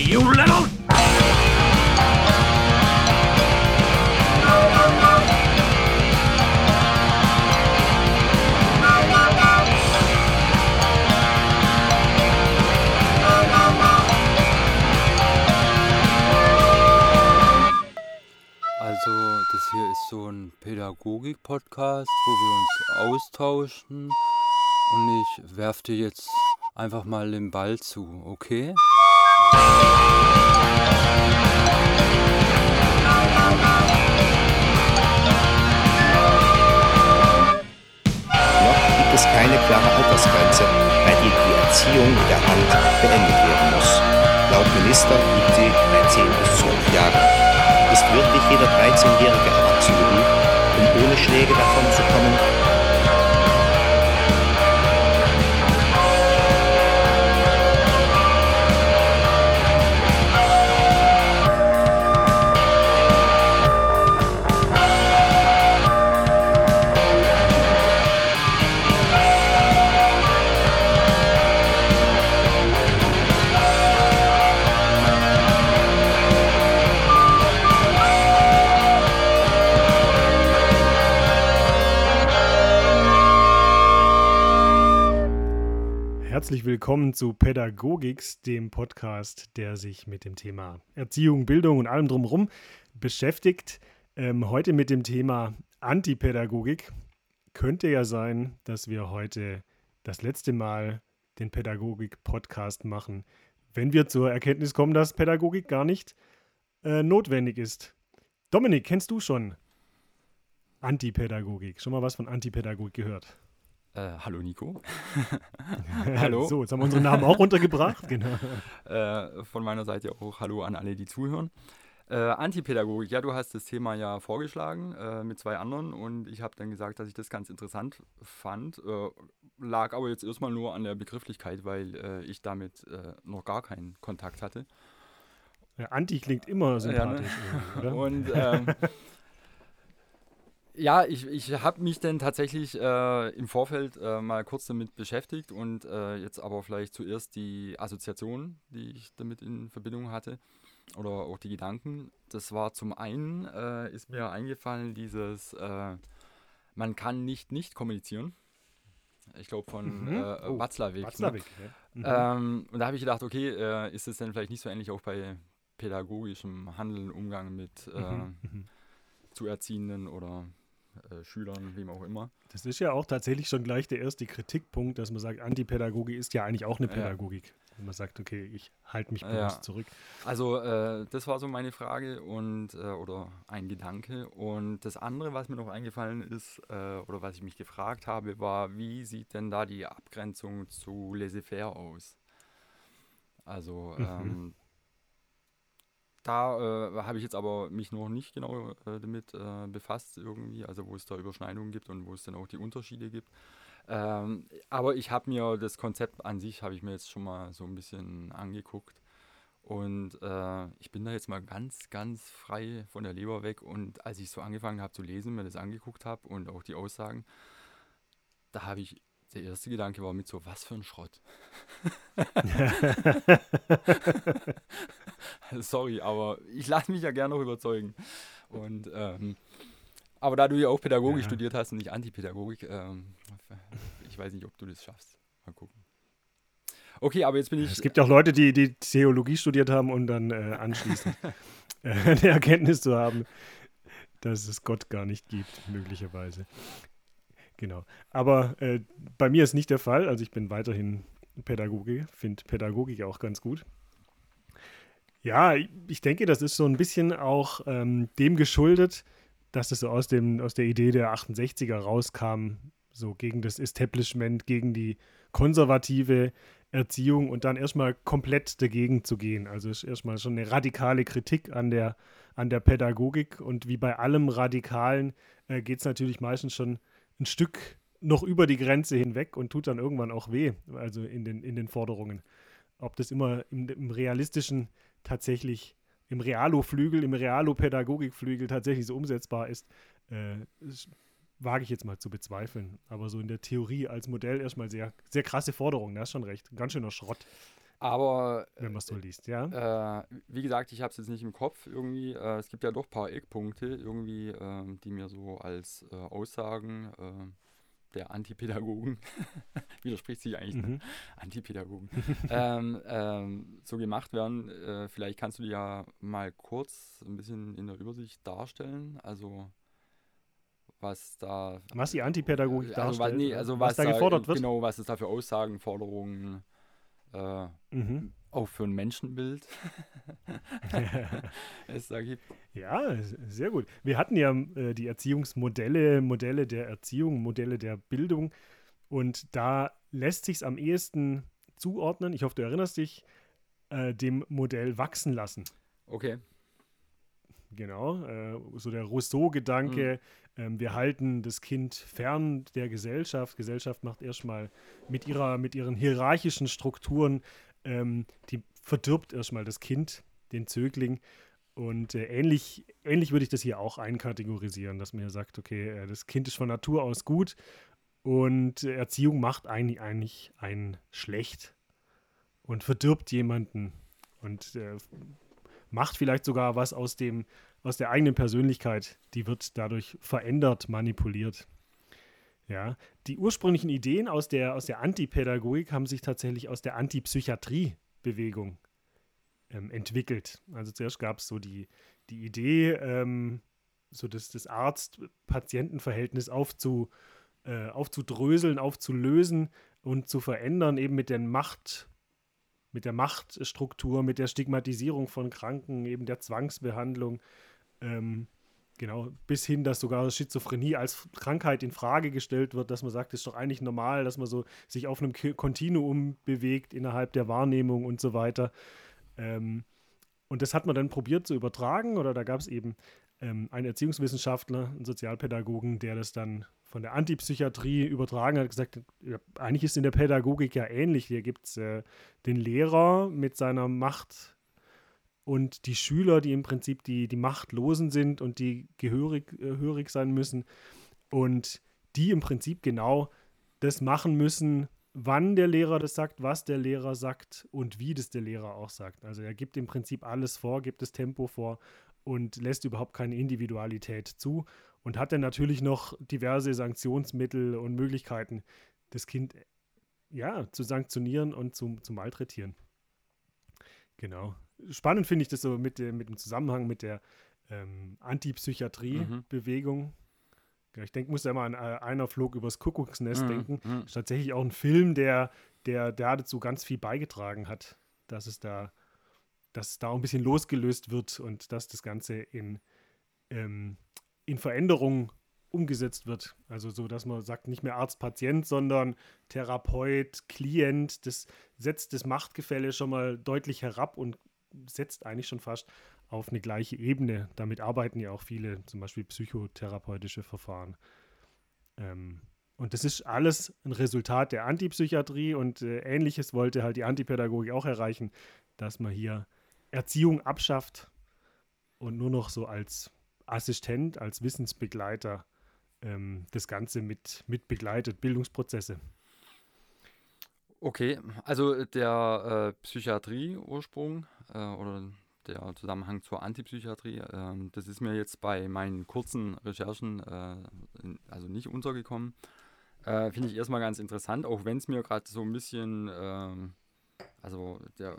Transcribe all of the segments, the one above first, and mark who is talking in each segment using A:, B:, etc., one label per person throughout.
A: you little...
B: Also, das hier ist so ein Pädagogik-Podcast, wo wir uns austauschen. Und ich werfe dir jetzt einfach mal den Ball zu, okay?
C: Noch gibt es keine klare Altersgrenze, bei der die Erziehung der Hand beendet werden muss. Laut Minister liegt sie bei 10 bis 12 Jahren. Ist wirklich jeder 13-Jährige erwachsen um ohne Schläge davon zu kommen?
D: Herzlich willkommen zu Pädagogix, dem Podcast, der sich mit dem Thema Erziehung, Bildung und allem drumherum beschäftigt. Ähm, heute mit dem Thema Antipädagogik. Könnte ja sein, dass wir heute das letzte Mal den Pädagogik-Podcast machen, wenn wir zur Erkenntnis kommen, dass Pädagogik gar nicht äh, notwendig ist. Dominik, kennst du schon Antipädagogik? Schon mal was von Antipädagogik gehört?
B: Äh, hallo Nico.
D: Hallo. So, jetzt haben wir unseren Namen auch runtergebracht. Genau.
B: Äh, von meiner Seite auch Hallo an alle, die zuhören. Äh, Antipädagogik, ja, du hast das Thema ja vorgeschlagen äh, mit zwei anderen und ich habe dann gesagt, dass ich das ganz interessant fand. Äh, lag aber jetzt erstmal nur an der Begrifflichkeit, weil äh, ich damit äh, noch gar keinen Kontakt hatte.
D: Ja, Anti klingt immer sympathisch,
B: Ja, ne? Und ähm, ja, ich, ich habe mich dann tatsächlich äh, im Vorfeld äh, mal kurz damit beschäftigt und äh, jetzt aber vielleicht zuerst die Assoziation, die ich damit in Verbindung hatte oder auch die Gedanken. Das war zum einen, äh, ist mir eingefallen, dieses, äh, man kann nicht nicht kommunizieren. Ich glaube von
D: Mhm.
B: äh,
D: Oh,
B: Watzlawick. Ne?
D: Ja. Mhm.
B: Ähm, und da habe ich gedacht, okay, ist es denn vielleicht nicht so ähnlich auch bei pädagogischem Handeln, Umgang mit
D: Mhm, mhm.
B: zu Erziehenden oder äh, Schülern, wem auch immer.
D: Das ist ja auch tatsächlich schon gleich der erste Kritikpunkt, dass man sagt, Antipädagogik ist ja eigentlich auch eine. Pädagogik. Wenn man sagt, okay, ich halte mich bewusst zurück.
B: Also äh, das war so meine Frage und äh, oder ein Gedanke. Und das andere, was mir noch eingefallen ist äh, oder was ich mich gefragt habe, war, wie sieht denn da die Abgrenzung zu laissez-faire aus? Also
D: Mhm.
B: ähm, da äh, habe ich jetzt aber mich noch nicht genau äh, damit äh, befasst irgendwie, also wo es da Überschneidungen gibt und wo es dann auch die Unterschiede gibt. Ähm, aber ich habe mir das Konzept an sich, habe ich mir jetzt schon mal so ein bisschen angeguckt. Und äh, ich bin da jetzt mal ganz, ganz frei von der Leber weg. Und als ich so angefangen habe zu lesen, mir das angeguckt habe und auch die Aussagen, da habe ich, der erste Gedanke war mit so, was für ein Schrott. Sorry, aber ich lasse mich ja gerne noch überzeugen. Und ähm, aber da du ja auch Pädagogik
D: Ja.
B: studiert hast und nicht Antipädagogik, ähm, ich weiß nicht, ob du das schaffst. Mal gucken. Okay, aber jetzt bin ich.
D: Es gibt ja auch Leute, die, die Theologie studiert haben und dann äh, anschließend äh, eine Erkenntnis zu haben, dass es Gott gar nicht gibt, möglicherweise. Genau. Aber äh, bei mir ist nicht der Fall. Also ich bin weiterhin Pädagoge, finde Pädagogik auch ganz gut. Ja, ich denke, das ist so ein bisschen auch ähm, dem geschuldet, dass es so aus, dem, aus der Idee der 68er rauskam, so gegen das Establishment, gegen die konservative Erziehung und dann erstmal komplett dagegen zu gehen. Also ist erstmal schon eine radikale Kritik an der, an der Pädagogik und wie bei allem Radikalen äh, geht es natürlich meistens schon ein Stück noch über die Grenze hinweg und tut dann irgendwann auch weh, also in den, in den Forderungen. Ob das immer im, im realistischen tatsächlich, im Realo-Flügel, im Realo-Pädagogik-Flügel tatsächlich so umsetzbar ist, äh, ist wage ich jetzt mal zu bezweifeln. Aber so in der Theorie als Modell erstmal sehr, sehr krasse Forderung, da hast schon recht. Ganz schöner Schrott.
B: Aber
D: wenn man es so liest, ja.
B: Äh, wie gesagt, ich habe es jetzt nicht im Kopf irgendwie. Äh, es gibt ja doch ein paar Eckpunkte irgendwie, äh, die mir so als äh, Aussagen äh, der Antipädagogen, widerspricht sich eigentlich, ne? mhm. Antipädagogen, ähm, ähm, so gemacht werden. Äh, vielleicht kannst du die ja mal kurz ein bisschen in der Übersicht darstellen. Also was da.
D: Was die Antipädagogik
B: also, darstellt? Nee, also was, was da gefordert wird? Genau, was es da für Aussagen, Forderungen äh, mhm. auch für ein Menschenbild
D: es da gibt. Ja, sehr gut. Wir hatten ja äh, die Erziehungsmodelle, Modelle der Erziehung, Modelle der Bildung und da lässt sich es am ehesten zuordnen, ich hoffe, du erinnerst dich, äh, dem Modell wachsen lassen.
B: Okay.
D: Genau, äh, so der Rousseau-Gedanke, mhm. Ähm, wir halten das Kind fern der Gesellschaft. Gesellschaft macht erstmal mit, ihrer, mit ihren hierarchischen Strukturen, ähm, die verdirbt erstmal das Kind, den Zögling. Und äh, ähnlich, ähnlich würde ich das hier auch einkategorisieren, dass man hier sagt, okay, äh, das Kind ist von Natur aus gut und Erziehung macht eigentlich, eigentlich einen schlecht und verdirbt jemanden und äh, macht vielleicht sogar was aus dem, aus der eigenen Persönlichkeit. Die wird dadurch verändert, manipuliert. Ja, die ursprünglichen Ideen aus der, aus der Antipädagogik haben sich tatsächlich aus der Antipsychiatrie-Bewegung ähm, entwickelt. Also zuerst gab es so die, die Idee, ähm, so das, das Arzt-Patienten-Verhältnis aufzu, äh, aufzudröseln, aufzulösen und zu verändern, eben mit den Macht, mit der Machtstruktur, mit der Stigmatisierung von Kranken, eben der Zwangsbehandlung. Ähm, Genau, bis hin, dass sogar Schizophrenie als Krankheit in Frage gestellt wird, dass man sagt, es ist doch eigentlich normal, dass man so sich auf einem Kontinuum bewegt innerhalb der Wahrnehmung und so weiter. Ähm, und das hat man dann probiert zu übertragen, oder da gab es eben ähm, einen Erziehungswissenschaftler, einen Sozialpädagogen, der das dann von der Antipsychiatrie übertragen hat, gesagt, ja, eigentlich ist in der Pädagogik ja ähnlich. Hier gibt es äh, den Lehrer mit seiner Macht und die Schüler, die im Prinzip die, die Machtlosen sind und die gehörig, äh, hörig sein müssen und die im Prinzip genau das machen müssen, wann der Lehrer das sagt, was der Lehrer sagt und wie das der Lehrer auch sagt. Also er gibt im Prinzip alles vor, gibt das Tempo vor und lässt überhaupt keine Individualität zu und hat dann natürlich noch diverse Sanktionsmittel und Möglichkeiten, das Kind ja zu sanktionieren und zu, zu malträtieren. Genau spannend finde ich das so mit, mit dem Zusammenhang mit der ähm, Antipsychiatrie-Bewegung. Mhm. Ich denke, muss ja immer an äh, einer Flog übers Kuckucksnest mhm. denken. Mhm. Ist tatsächlich auch ein Film, der, der, der dazu ganz viel beigetragen hat, dass es da, dass es da auch ein bisschen losgelöst wird und dass das Ganze in, ähm, in Veränderung umgesetzt wird. Also so, dass man sagt, nicht mehr Arzt-Patient, sondern Therapeut, Klient. Das setzt das Machtgefälle schon mal deutlich herab und setzt eigentlich schon fast auf eine gleiche Ebene. Damit arbeiten ja auch viele, zum Beispiel psychotherapeutische Verfahren. Ähm, und das ist alles ein Resultat der Antipsychiatrie und äh, ähnliches wollte halt die Antipädagogik auch erreichen, dass man hier Erziehung abschafft und nur noch so als Assistent, als Wissensbegleiter ähm, das Ganze mit, mit begleitet, Bildungsprozesse.
B: Okay, also der äh, Psychiatrie-Ursprung äh, oder der Zusammenhang zur Antipsychiatrie, äh, das ist mir jetzt bei meinen kurzen Recherchen äh, in, also nicht untergekommen. Äh, finde ich erstmal ganz interessant, auch wenn es mir gerade so ein bisschen, ähm, also der,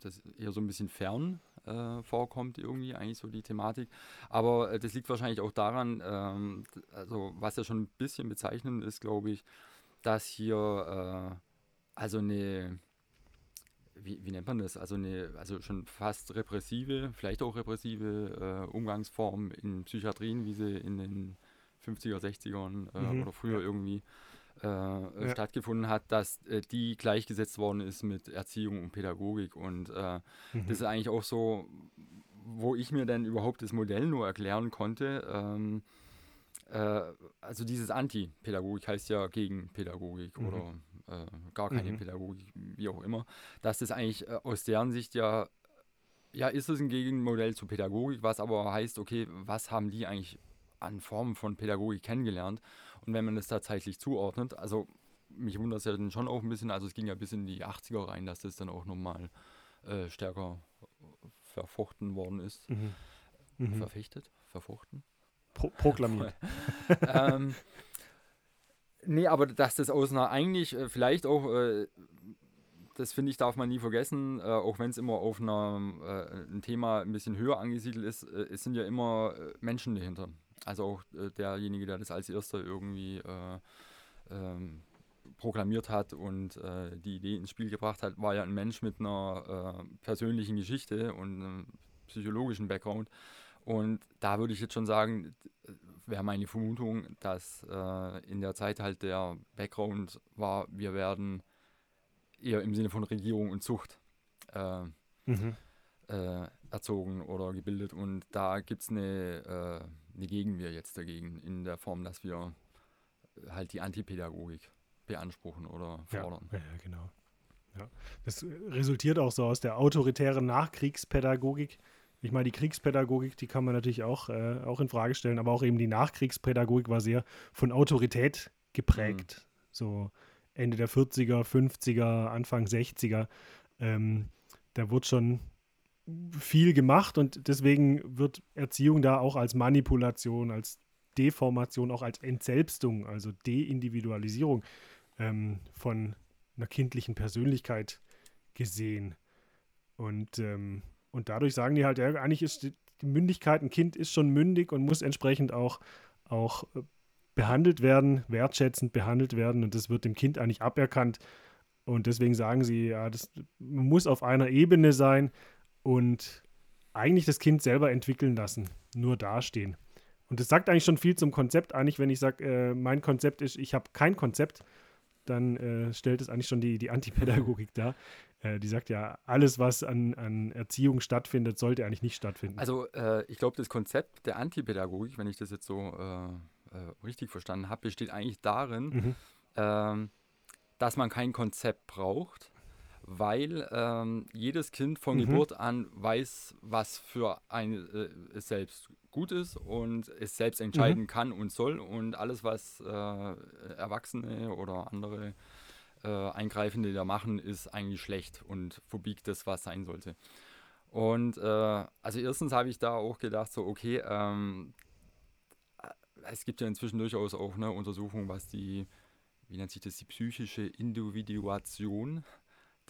B: das eher so ein bisschen fern äh, vorkommt irgendwie, eigentlich so die Thematik. Aber das liegt wahrscheinlich auch daran, ähm, also was ja schon ein bisschen bezeichnend ist, glaube ich, dass hier also eine wie, wie nennt man das? Also eine, also schon fast repressive, vielleicht auch repressive äh, Umgangsform in Psychiatrien, wie sie in den 50er, 60ern äh, mhm. oder früher ja. irgendwie äh, ja. stattgefunden hat, dass äh, die gleichgesetzt worden ist mit Erziehung und Pädagogik. Und äh, mhm. das ist eigentlich auch so, wo ich mir dann überhaupt das Modell nur erklären konnte. Ähm, äh, also dieses Anti-Pädagogik heißt ja gegen Pädagogik mhm. oder äh, gar keine mhm. Pädagogik, wie auch immer, dass das eigentlich äh, aus deren Sicht ja, ja, ist es ein Gegenmodell zur Pädagogik, was aber heißt, okay, was haben die eigentlich an Formen von Pädagogik kennengelernt? Und wenn man das tatsächlich zuordnet, also mich wundert es ja dann schon auch ein bisschen, also es ging ja bis in die 80er rein, dass das dann auch nochmal äh, stärker verfochten worden ist. Mhm. Mhm. Verfechtet? Verfochten?
D: Pro proklamiert.
B: ähm, nee, aber dass das aus einer eigentlich äh, vielleicht auch, äh, das finde ich, darf man nie vergessen, äh, auch wenn es immer auf einer, äh, ein Thema ein bisschen höher angesiedelt ist, äh, es sind ja immer Menschen dahinter. Also auch derjenige, der das als erster irgendwie ähm, proklamiert hat und äh, die Idee ins Spiel gebracht hat, war ja ein Mensch mit einer äh, persönlichen Geschichte und einem psychologischen Background. Und da würde ich jetzt schon sagen, wäre meine Vermutung, dass äh, in der Zeit halt der Background war, wir werden eher im Sinne von Regierung und Zucht äh, mhm. Äh, erzogen oder gebildet. Und da gibt es eine, äh, eine Gegenwehr jetzt dagegen, in der Form, dass wir halt die Antipädagogik beanspruchen oder fordern.
D: Ja, ja genau. Ja. Das resultiert auch so aus der autoritären Nachkriegspädagogik. Ich meine, die Kriegspädagogik, die kann man natürlich auch, äh, auch in Frage stellen, aber auch eben die Nachkriegspädagogik war sehr von Autorität geprägt. Mhm. So Ende der 40er, 50er, Anfang 60er. Ähm, da wurde schon viel gemacht und deswegen wird Erziehung da auch als Manipulation, als Deformation, auch als Entselbstung, also Deindividualisierung ähm, von einer kindlichen Persönlichkeit gesehen. Und, ähm, und dadurch sagen die halt, ja, eigentlich ist die, Mündigkeit, ein Kind ist schon mündig und muss entsprechend auch, auch äh, behandelt werden, wertschätzend behandelt werden. Und das wird dem Kind eigentlich aberkannt. Und deswegen sagen sie, ja, das muss auf einer Ebene sein und eigentlich das Kind selber entwickeln lassen, nur dastehen. Und das sagt eigentlich schon viel zum Konzept. Eigentlich, wenn ich sage, äh, mein Konzept ist, ich habe kein Konzept, dann äh, stellt es eigentlich schon die, die Antipädagogik dar. Äh, die sagt ja, alles, was an, an Erziehung stattfindet, sollte eigentlich nicht stattfinden.
B: Also äh, ich glaube, das Konzept der Antipädagogik, wenn ich das jetzt so äh, äh, richtig verstanden habe, besteht eigentlich darin, mhm. Ähm, dass man kein Konzept braucht, weil ähm, jedes Kind von mhm. Geburt an weiß, was für ein äh, es selbst gut ist und es selbst entscheiden mhm. kann und soll und alles, was äh, Erwachsene oder andere äh, Eingreifende da machen, ist eigentlich schlecht und verbiegt das, was sein sollte. Und äh, also erstens habe ich da auch gedacht, so okay, ähm, äh, es gibt ja inzwischen durchaus auch eine Untersuchung, was die, wie nennt sich das, die psychische Individuation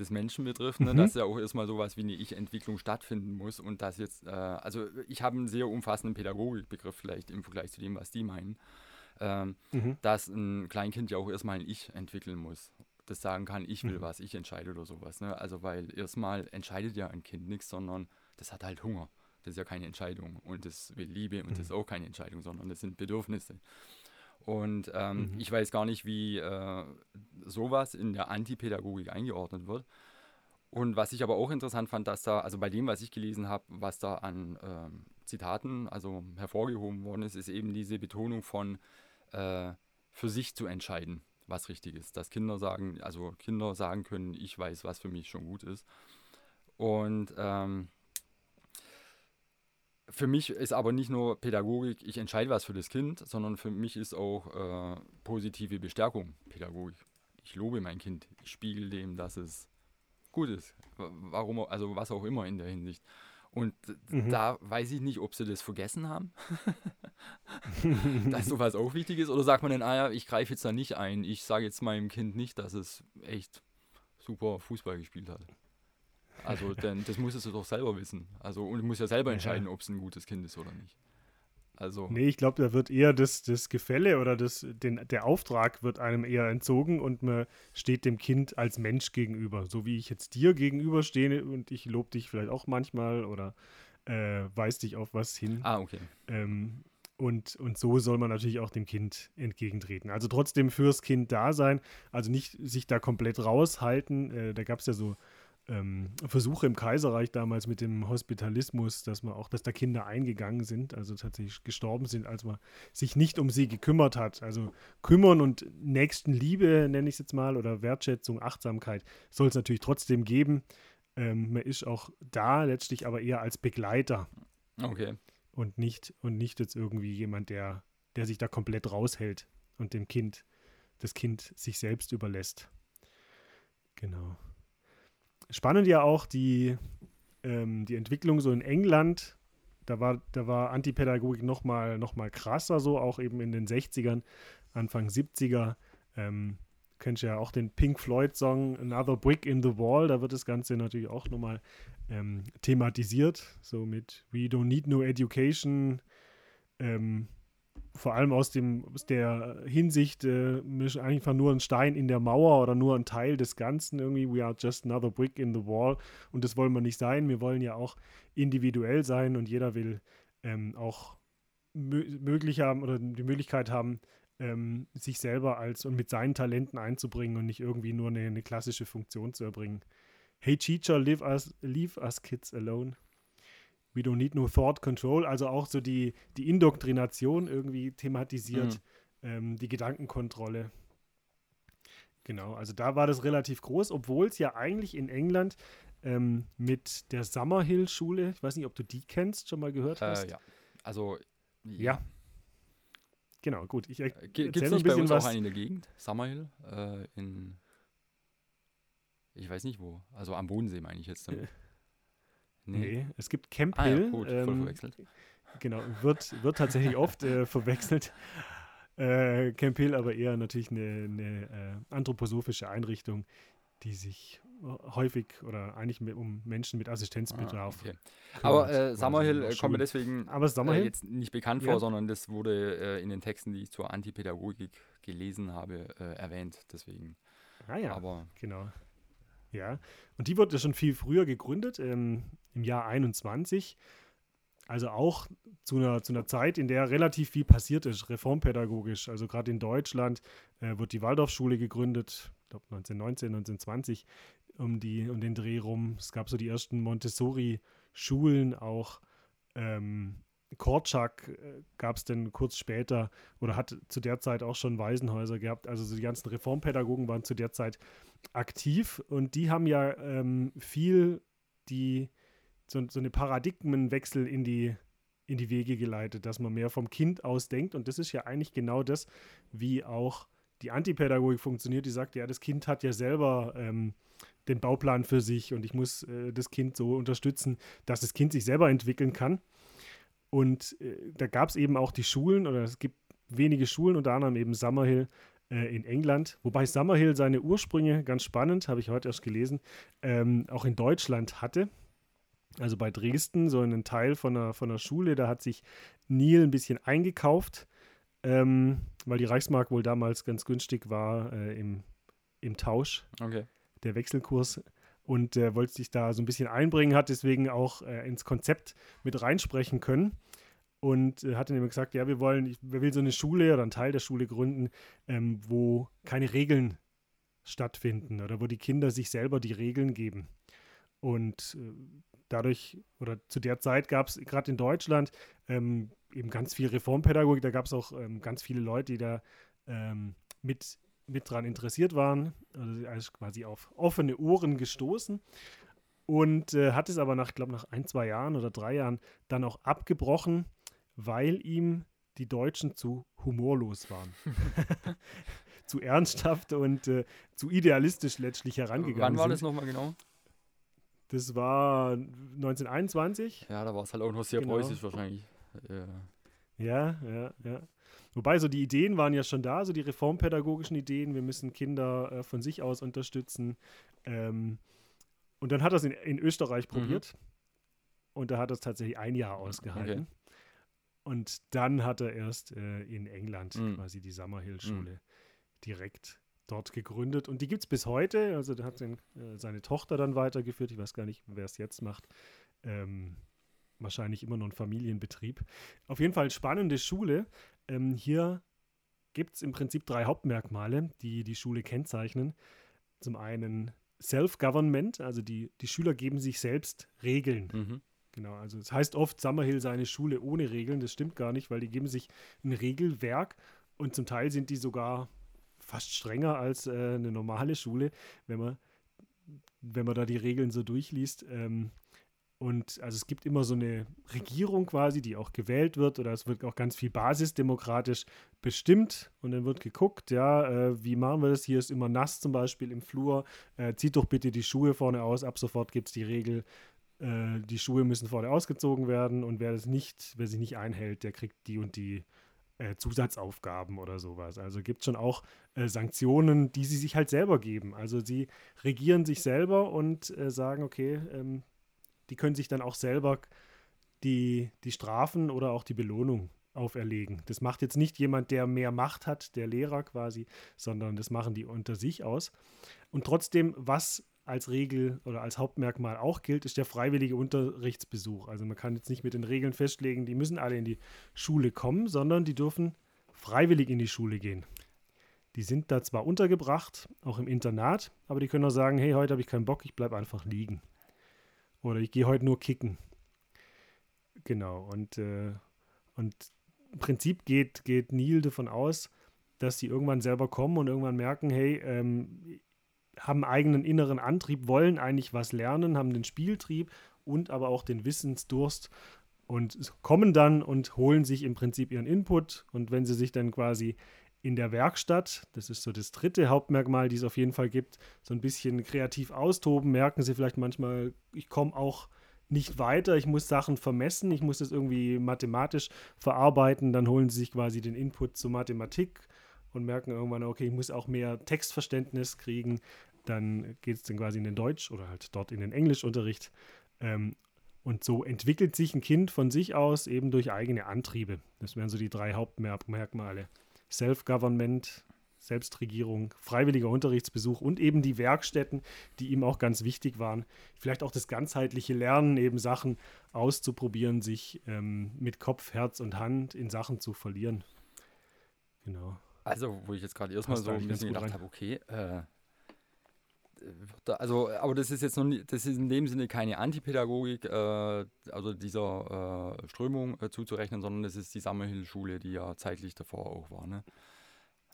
B: des Menschen betrifft, ne, mhm. dass ja auch erstmal sowas wie eine Ich-Entwicklung stattfinden muss und das jetzt, äh, also ich habe einen sehr umfassenden Pädagogikbegriff vielleicht im Vergleich zu dem, was die meinen, ähm, mhm. dass ein Kleinkind ja auch erstmal ein Ich entwickeln muss. Das sagen kann, ich will mhm. was, ich entscheide oder sowas. Ne? Also weil erstmal entscheidet ja ein Kind nichts, sondern das hat halt Hunger. Das ist ja keine Entscheidung und das will Liebe und das ist mhm. auch keine Entscheidung, sondern das sind Bedürfnisse. Und ähm, mhm. ich weiß gar nicht, wie äh, sowas in der Antipädagogik eingeordnet wird. Und was ich aber auch interessant fand, dass da, also bei dem, was ich gelesen habe, was da an ähm, Zitaten also hervorgehoben worden ist, ist eben diese Betonung von äh, für sich zu entscheiden, was richtig ist. Dass Kinder sagen, also Kinder sagen können, ich weiß, was für mich schon gut ist. Und ähm, für mich ist aber nicht nur Pädagogik, ich entscheide was für das Kind, sondern für mich ist auch äh, positive Bestärkung Pädagogik. Ich lobe mein Kind, ich spiegel dem, dass es gut ist. Warum, also was auch immer in der Hinsicht. Und mhm. da weiß ich nicht, ob sie das vergessen haben, dass sowas auch wichtig ist. Oder sagt man dann, ah ja, ich greife jetzt da nicht ein. Ich sage jetzt meinem Kind nicht, dass es echt super Fußball gespielt hat. Also, denn das musstest du doch selber wissen. Also, und du musst ja selber entscheiden, ob es ein gutes Kind ist oder nicht. Also.
D: Nee, ich glaube, da wird eher das, das Gefälle oder das, den, der Auftrag wird einem eher entzogen und man steht dem Kind als Mensch gegenüber. So wie ich jetzt dir gegenüberstehe und ich lobe dich vielleicht auch manchmal oder äh, weis dich auf was hin.
B: Ah, okay.
D: Ähm, und, und so soll man natürlich auch dem Kind entgegentreten. Also trotzdem fürs Kind da sein, also nicht sich da komplett raushalten. Äh, da gab es ja so ähm, Versuche im Kaiserreich damals mit dem Hospitalismus, dass man auch, dass da Kinder eingegangen sind, also tatsächlich gestorben sind, als man sich nicht um sie gekümmert hat. Also kümmern und Nächstenliebe, nenne ich es jetzt mal, oder Wertschätzung, Achtsamkeit soll es natürlich trotzdem geben. Ähm, man ist auch da letztlich aber eher als Begleiter.
B: Okay.
D: Und nicht, und nicht jetzt irgendwie jemand, der, der sich da komplett raushält und dem Kind das Kind sich selbst überlässt. Genau. Spannend ja auch die, ähm, die Entwicklung so in England. Da war, da war Antipädagogik noch mal, noch mal krasser, so auch eben in den 60ern, Anfang 70er. Ähm, kennst ja auch den Pink Floyd-Song Another Brick in the Wall. Da wird das Ganze natürlich auch nochmal ähm, thematisiert. So mit We don't need no education. Ähm, vor allem aus, dem, aus der Hinsicht, äh, einfach nur ein Stein in der Mauer oder nur ein Teil des Ganzen irgendwie. We are just another brick in the wall. Und das wollen wir nicht sein. Wir wollen ja auch individuell sein und jeder will ähm, auch möglich haben oder die Möglichkeit haben, ähm, sich selber als und mit seinen Talenten einzubringen und nicht irgendwie nur eine, eine klassische Funktion zu erbringen. Hey Teacher, leave us, leave us kids alone. We don't need no thought control. Also auch so die, die Indoktrination irgendwie thematisiert, mhm. ähm, die Gedankenkontrolle. Genau, also da war das relativ groß, obwohl es ja eigentlich in England ähm, mit der Summerhill-Schule, ich weiß nicht, ob du die kennst, schon mal gehört hast.
B: Äh, ja, also
D: ja. ja. Genau, gut. Ich
B: er Gibt es nicht bei uns was. auch einen in der Gegend? Summerhill? Äh, in. Ich weiß nicht wo. Also am Bodensee meine ich jetzt. Damit.
D: Nee. nee. es gibt Camp ah, Hill. Ja, gut, ähm, verwechselt. Genau, wird, wird tatsächlich oft äh, verwechselt. Äh, Camp Hill aber eher natürlich eine, eine äh, anthroposophische Einrichtung, die sich häufig oder eigentlich mit, um Menschen mit Assistenzbedarf. Ah, okay.
B: Aber äh, Summerhill äh, kommt mir deswegen
D: aber Summerhill?
B: Äh, jetzt nicht bekannt ja. vor, sondern das wurde äh, in den Texten, die ich zur Antipädagogik gelesen habe, äh, erwähnt. Deswegen.
D: Ah ja, aber genau. Ja, und die wurde schon viel früher gegründet, ähm, im Jahr 21. Also auch zu einer, zu einer Zeit, in der relativ viel passiert ist, reformpädagogisch. Also gerade in Deutschland äh, wird die Waldorfschule gegründet, ich glaube 1919, 1920 um, die, um den Dreh rum. Es gab so die ersten Montessori-Schulen auch. Ähm, Korczak äh, gab es dann kurz später oder hat zu der Zeit auch schon Waisenhäuser gehabt. Also so die ganzen Reformpädagogen waren zu der Zeit aktiv und die haben ja ähm, viel die so, so eine Paradigmenwechsel in die in die Wege geleitet, dass man mehr vom Kind aus denkt und das ist ja eigentlich genau das, wie auch die Antipädagogik funktioniert. Die sagt ja, das Kind hat ja selber ähm, den Bauplan für sich und ich muss äh, das Kind so unterstützen, dass das Kind sich selber entwickeln kann. Und äh, da gab es eben auch die Schulen oder es gibt wenige Schulen, unter anderem eben Summerhill äh, in England, wobei Summerhill seine Ursprünge, ganz spannend, habe ich heute erst gelesen, ähm, auch in Deutschland hatte. Also bei Dresden, so einen Teil von einer, von einer Schule, da hat sich Neil ein bisschen eingekauft, ähm, weil die Reichsmark wohl damals ganz günstig war äh, im, im Tausch.
B: Okay
D: der Wechselkurs und äh, wollte sich da so ein bisschen einbringen, hat deswegen auch äh, ins Konzept mit reinsprechen können und äh, hat dann eben gesagt, ja, wir wollen, ich, wir will so eine Schule oder einen Teil der Schule gründen, ähm, wo keine Regeln stattfinden oder wo die Kinder sich selber die Regeln geben. Und äh, dadurch oder zu der Zeit gab es gerade in Deutschland ähm, eben ganz viel Reformpädagogik, da gab es auch ähm, ganz viele Leute, die da ähm, mit mit dran interessiert waren, also quasi auf offene Ohren gestoßen und äh, hat es aber nach, glaube nach ein, zwei Jahren oder drei Jahren dann auch abgebrochen, weil ihm die Deutschen zu humorlos waren. zu ernsthaft und äh, zu idealistisch letztlich herangegangen
B: Wann war sind. das nochmal genau?
D: Das war 1921.
B: Ja, da war es halt auch noch sehr genau. preußisch wahrscheinlich.
D: Ja. ja, ja, ja. Wobei so die Ideen waren ja schon da, so die reformpädagogischen Ideen, wir müssen Kinder äh, von sich aus unterstützen. Ähm, und dann hat er es in, in, Österreich mhm. probiert mhm. und da hat er es tatsächlich ein Jahr ausgehalten. Okay. Und dann hat er erst äh, in England mhm. quasi die Summerhill-Schule mhm. direkt dort gegründet. Und die gibt es bis heute. Also da hat den, äh, seine Tochter dann weitergeführt. Ich weiß gar nicht, wer es jetzt macht. Ähm, wahrscheinlich immer noch ein Familienbetrieb. Auf jeden Fall spannende Schule. Ähm, hier gibt es im Prinzip drei Hauptmerkmale, die die Schule kennzeichnen. Zum einen Self-Government, also die, die Schüler geben sich selbst Regeln. Mhm. Genau, also es das heißt oft, Summerhill sei eine Schule ohne Regeln. Das stimmt gar nicht, weil die geben sich ein Regelwerk und zum Teil sind die sogar fast strenger als äh, eine normale Schule, wenn man, wenn man da die Regeln so durchliest. Ähm, Und also es gibt immer so eine Regierung quasi, die auch gewählt wird oder es wird auch ganz viel basisdemokratisch bestimmt und dann wird geguckt, ja, äh, wie machen wir das? Hier ist immer nass zum Beispiel im Flur. Äh, zieht doch bitte die Schuhe vorne aus. Ab sofort gibt es die Regel, äh, die Schuhe müssen vorne ausgezogen werden und wer das nicht, wer sich nicht einhält, der kriegt die und die äh, Zusatzaufgaben oder sowas. Also gibt es schon auch äh, Sanktionen, die sie sich halt selber geben. Also sie regieren sich selber und äh, sagen, okay, ähm, die können sich dann auch selber die, die Strafen oder auch die Belohnung auferlegen. Das macht jetzt nicht jemand, der mehr Macht hat, der Lehrer quasi, sondern das machen die unter sich aus. Und trotzdem, was als Regel oder als Hauptmerkmal auch gilt, ist der freiwillige Unterrichtsbesuch. Also man kann jetzt nicht mit den Regeln festlegen, die müssen alle in die Schule kommen, sondern die dürfen freiwillig in die Schule gehen. Die sind da zwar untergebracht, auch im Internat, aber die können auch sagen, hey, heute habe ich keinen Bock, ich bleibe einfach liegen. Oder ich gehe heute nur kicken. Genau. Und, äh, und im Prinzip geht, geht Neil davon aus, dass sie irgendwann selber kommen und irgendwann merken, hey, ähm, haben eigenen inneren Antrieb, wollen eigentlich was lernen, haben den Spieltrieb und aber auch den Wissensdurst und kommen dann und holen sich im Prinzip ihren Input. Und wenn sie sich dann quasi in der Werkstatt, das ist so das dritte Hauptmerkmal, die es auf jeden Fall gibt, so ein bisschen kreativ austoben, merken sie vielleicht manchmal, ich komme auch nicht weiter, ich muss Sachen vermessen, ich muss das irgendwie mathematisch verarbeiten, dann holen sie sich quasi den Input zur Mathematik und merken irgendwann, okay, ich muss auch mehr Textverständnis kriegen, dann geht es dann quasi in den Deutsch oder halt dort in den Englischunterricht. Ähm, und so entwickelt sich ein Kind von sich aus eben durch eigene Antriebe. Das wären so die drei Hauptmerkmale. Self-Government, Selbstregierung, freiwilliger Unterrichtsbesuch und eben die Werkstätten, die ihm auch ganz wichtig waren. Vielleicht auch das ganzheitliche Lernen, eben Sachen auszuprobieren, sich ähm, mit Kopf, Herz und Hand in Sachen zu verlieren. Genau.
B: Also, wo ich jetzt gerade erstmal so ein bisschen gedacht habe, okay, äh, also, aber das ist jetzt noch nie, das ist in dem Sinne keine Antipädagogik, äh, also dieser äh, Strömung äh, zuzurechnen, sondern das ist die Sammelhilfschule, die ja zeitlich davor auch war. Ne?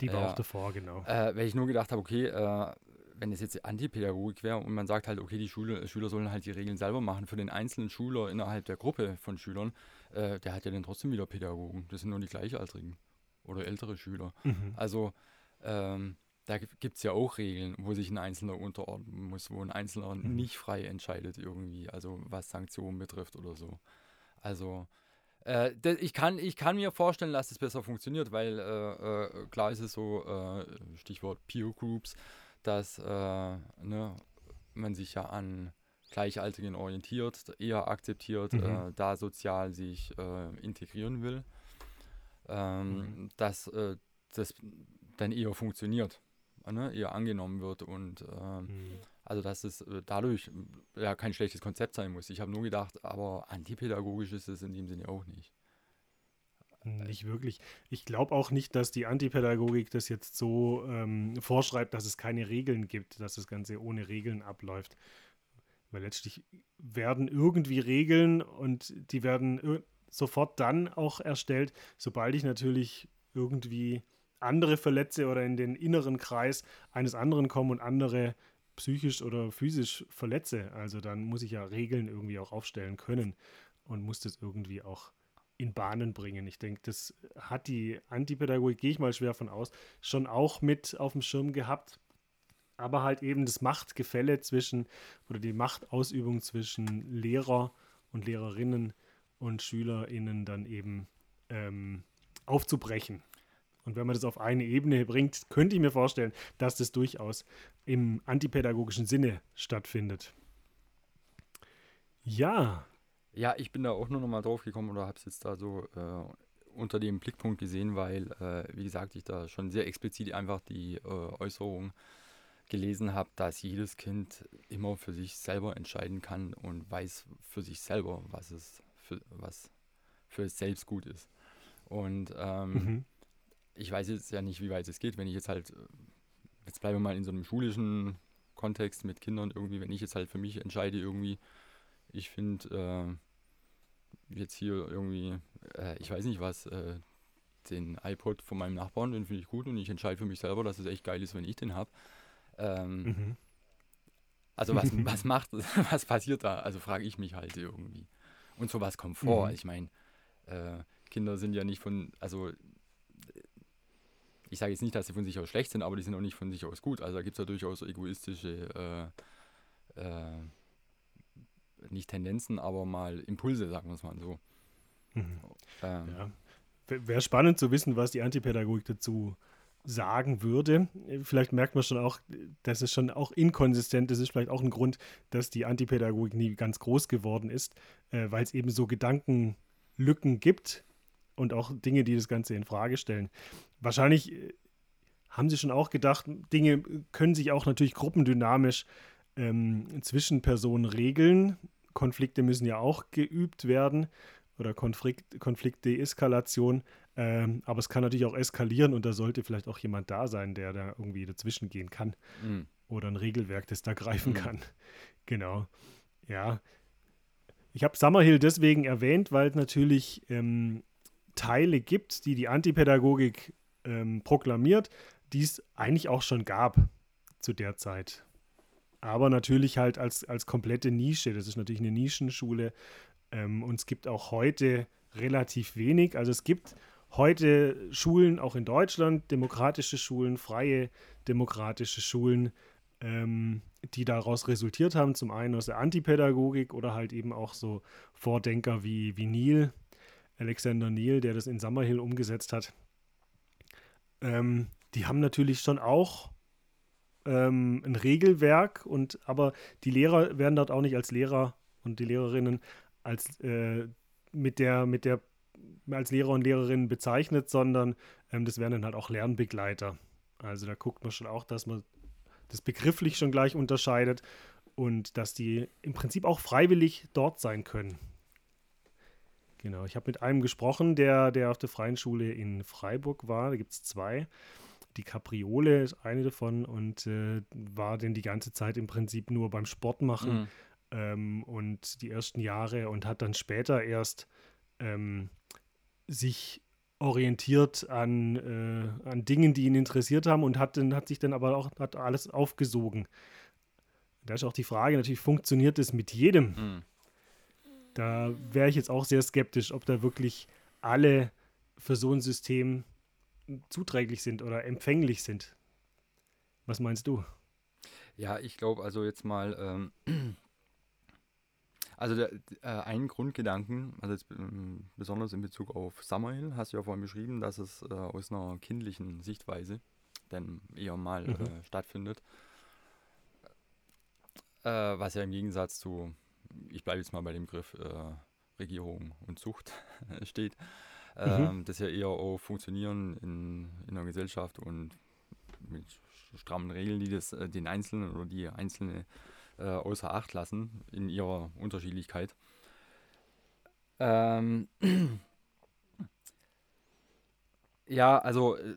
D: Die war auch davor, genau.
B: Äh, weil ich nur gedacht habe, okay, äh, wenn es jetzt Antipädagogik wäre und man sagt halt, okay, die Schule, Schüler sollen halt die Regeln selber machen, für den einzelnen Schüler innerhalb der Gruppe von Schülern, äh, der hat ja dann trotzdem wieder Pädagogen. Das sind nur die Gleichaltrigen oder ältere Schüler. Mhm. Also, ähm, da gibt es ja auch Regeln, wo sich ein Einzelner unterordnen muss, wo ein Einzelner mhm. nicht frei entscheidet irgendwie, also was Sanktionen betrifft oder so. Also äh, ich, kann, ich kann mir vorstellen, dass es besser funktioniert, weil äh, äh, klar ist es so, äh, Stichwort Peer Groups, dass äh, ne, man sich ja an Gleichaltrigen orientiert, eher akzeptiert, mhm. Äh, da sozial sich integrieren will, ähm, mhm. dass das dann eher funktioniert ne, eher angenommen wird und äh, mhm. also dass es äh, dadurch äh, ja kein schlechtes Konzept sein muss. Ich habe nur gedacht, aber antipädagogisch ist es in dem Sinne auch nicht.
D: Nicht wirklich. Ich glaube auch nicht, dass die Antipädagogik das jetzt so ähm, vorschreibt, dass es keine Regeln gibt, dass das Ganze ohne Regeln abläuft. Weil letztlich werden irgendwie Regeln und die werden sofort dann auch erstellt, sobald ich natürlich irgendwie andere verletze oder in den inneren Kreis eines anderen komme und andere psychisch oder physisch verletze. Also dann muss ich ja Regeln irgendwie auch aufstellen können und muss das irgendwie auch in Bahnen bringen. Ich denke, das hat die Antipädagogik, gehe ich mal schwer von aus, schon auch mit auf dem Schirm gehabt. Aber halt eben das Machtgefälle zwischen oder die Machtausübung zwischen Lehrer und Lehrerinnen und SchülerInnen dann eben ähm, aufzubrechen. Und wenn man das auf eine Ebene bringt, könnte ich mir vorstellen, dass das durchaus im antipädagogischen Sinne stattfindet. Ja.
B: Ja, ich bin da auch nur noch mal drauf gekommen oder habe es jetzt da so äh, unter dem Blickpunkt gesehen, weil, äh, wie gesagt, ich da schon sehr explizit einfach die äh, Äußerung gelesen habe, dass jedes Kind immer für sich selber entscheiden kann und weiß für sich selber, was es für, was für es selbst gut ist. Und ähm, mhm ich weiß jetzt ja nicht, wie weit es geht, wenn ich jetzt halt, äh, jetzt bleiben wir mal in so einem schulischen Kontext mit Kindern irgendwie, wenn ich jetzt halt für mich entscheide irgendwie, ich finde äh, jetzt hier irgendwie, äh, ich weiß nicht was, äh, den iPod von meinem Nachbarn, den finde ich gut und ich entscheide für mich selber, dass es echt geil ist, wenn ich den habe. Ähm, mhm. Also was, was macht, was passiert da? Also frage ich mich halt irgendwie. Und sowas kommt vor. Mhm. Ich meine, äh, Kinder sind ja nicht von, also ich sage jetzt nicht, dass sie von sich aus schlecht sind, aber die sind auch nicht von sich aus gut. Also da gibt es ja durchaus egoistische, äh, äh, nicht Tendenzen, aber mal Impulse, sagen wir es mal so.
D: Mhm. Ähm, ja. Wäre spannend zu wissen, was die Antipädagogik dazu sagen würde. Vielleicht merkt man schon auch, dass es schon auch inkonsistent ist. Das ist vielleicht auch ein Grund, dass die Antipädagogik nie ganz groß geworden ist, äh, weil es eben so Gedankenlücken gibt und auch Dinge, die das Ganze in Frage stellen. Wahrscheinlich äh, haben sie schon auch gedacht, Dinge können sich auch natürlich gruppendynamisch ähm, zwischen Personen regeln. Konflikte müssen ja auch geübt werden oder Konflikt, Konfliktdeeskalation. Ähm, aber es kann natürlich auch eskalieren und da sollte vielleicht auch jemand da sein, der da irgendwie dazwischen gehen kann. Mhm. Oder ein Regelwerk, das da greifen mhm. kann. Genau. Ja. Ich habe Summerhill deswegen erwähnt, weil natürlich ähm, Teile gibt, die die Antipädagogik ähm, proklamiert, die es eigentlich auch schon gab zu der Zeit. Aber natürlich halt als, als komplette Nische. Das ist natürlich eine Nischenschule. Ähm, und es gibt auch heute relativ wenig. Also es gibt heute Schulen, auch in Deutschland, demokratische Schulen, freie demokratische Schulen, ähm, die daraus resultiert haben. Zum einen aus der Antipädagogik oder halt eben auch so Vordenker wie, wie Neil, Alexander Neil, der das in Summerhill umgesetzt hat. Ähm, die haben natürlich schon auch ähm, ein Regelwerk und aber die Lehrer werden dort auch nicht als Lehrer und die Lehrerinnen als äh, mit der mit der als Lehrer und Lehrerinnen bezeichnet, sondern ähm, das werden dann halt auch Lernbegleiter. Also da guckt man schon auch, dass man das begrifflich schon gleich unterscheidet und dass die im Prinzip auch freiwillig dort sein können. Genau, ich habe mit einem gesprochen, der, der auf der Freien Schule in Freiburg war. Da gibt es zwei. Die Capriole ist eine davon und äh, war denn die ganze Zeit im Prinzip nur beim Sport machen mhm. ähm, und die ersten Jahre und hat dann später erst ähm, sich orientiert an, äh, an Dingen, die ihn interessiert haben und hat, dann, hat sich dann aber auch hat alles aufgesogen. Da ist auch die Frage natürlich, funktioniert es mit jedem? Mhm. Da wäre ich jetzt auch sehr skeptisch, ob da wirklich alle für so ein System zuträglich sind oder empfänglich sind. Was meinst du?
B: Ja, ich glaube also jetzt mal, ähm, also der, äh, ein Grundgedanken, also jetzt, ähm, besonders in Bezug auf Summerhill, hast du ja vorhin beschrieben, dass es äh, aus einer kindlichen Sichtweise dann eher mal mhm. äh, stattfindet. Äh, was ja im Gegensatz zu ich bleibe jetzt mal bei dem Begriff äh, Regierung und Zucht steht, ähm, mhm. das ja eher auf Funktionieren in, in einer Gesellschaft und mit strammen Regeln, die das äh, den Einzelnen oder die Einzelne äh, außer Acht lassen in ihrer Unterschiedlichkeit. Ähm, ja, also äh,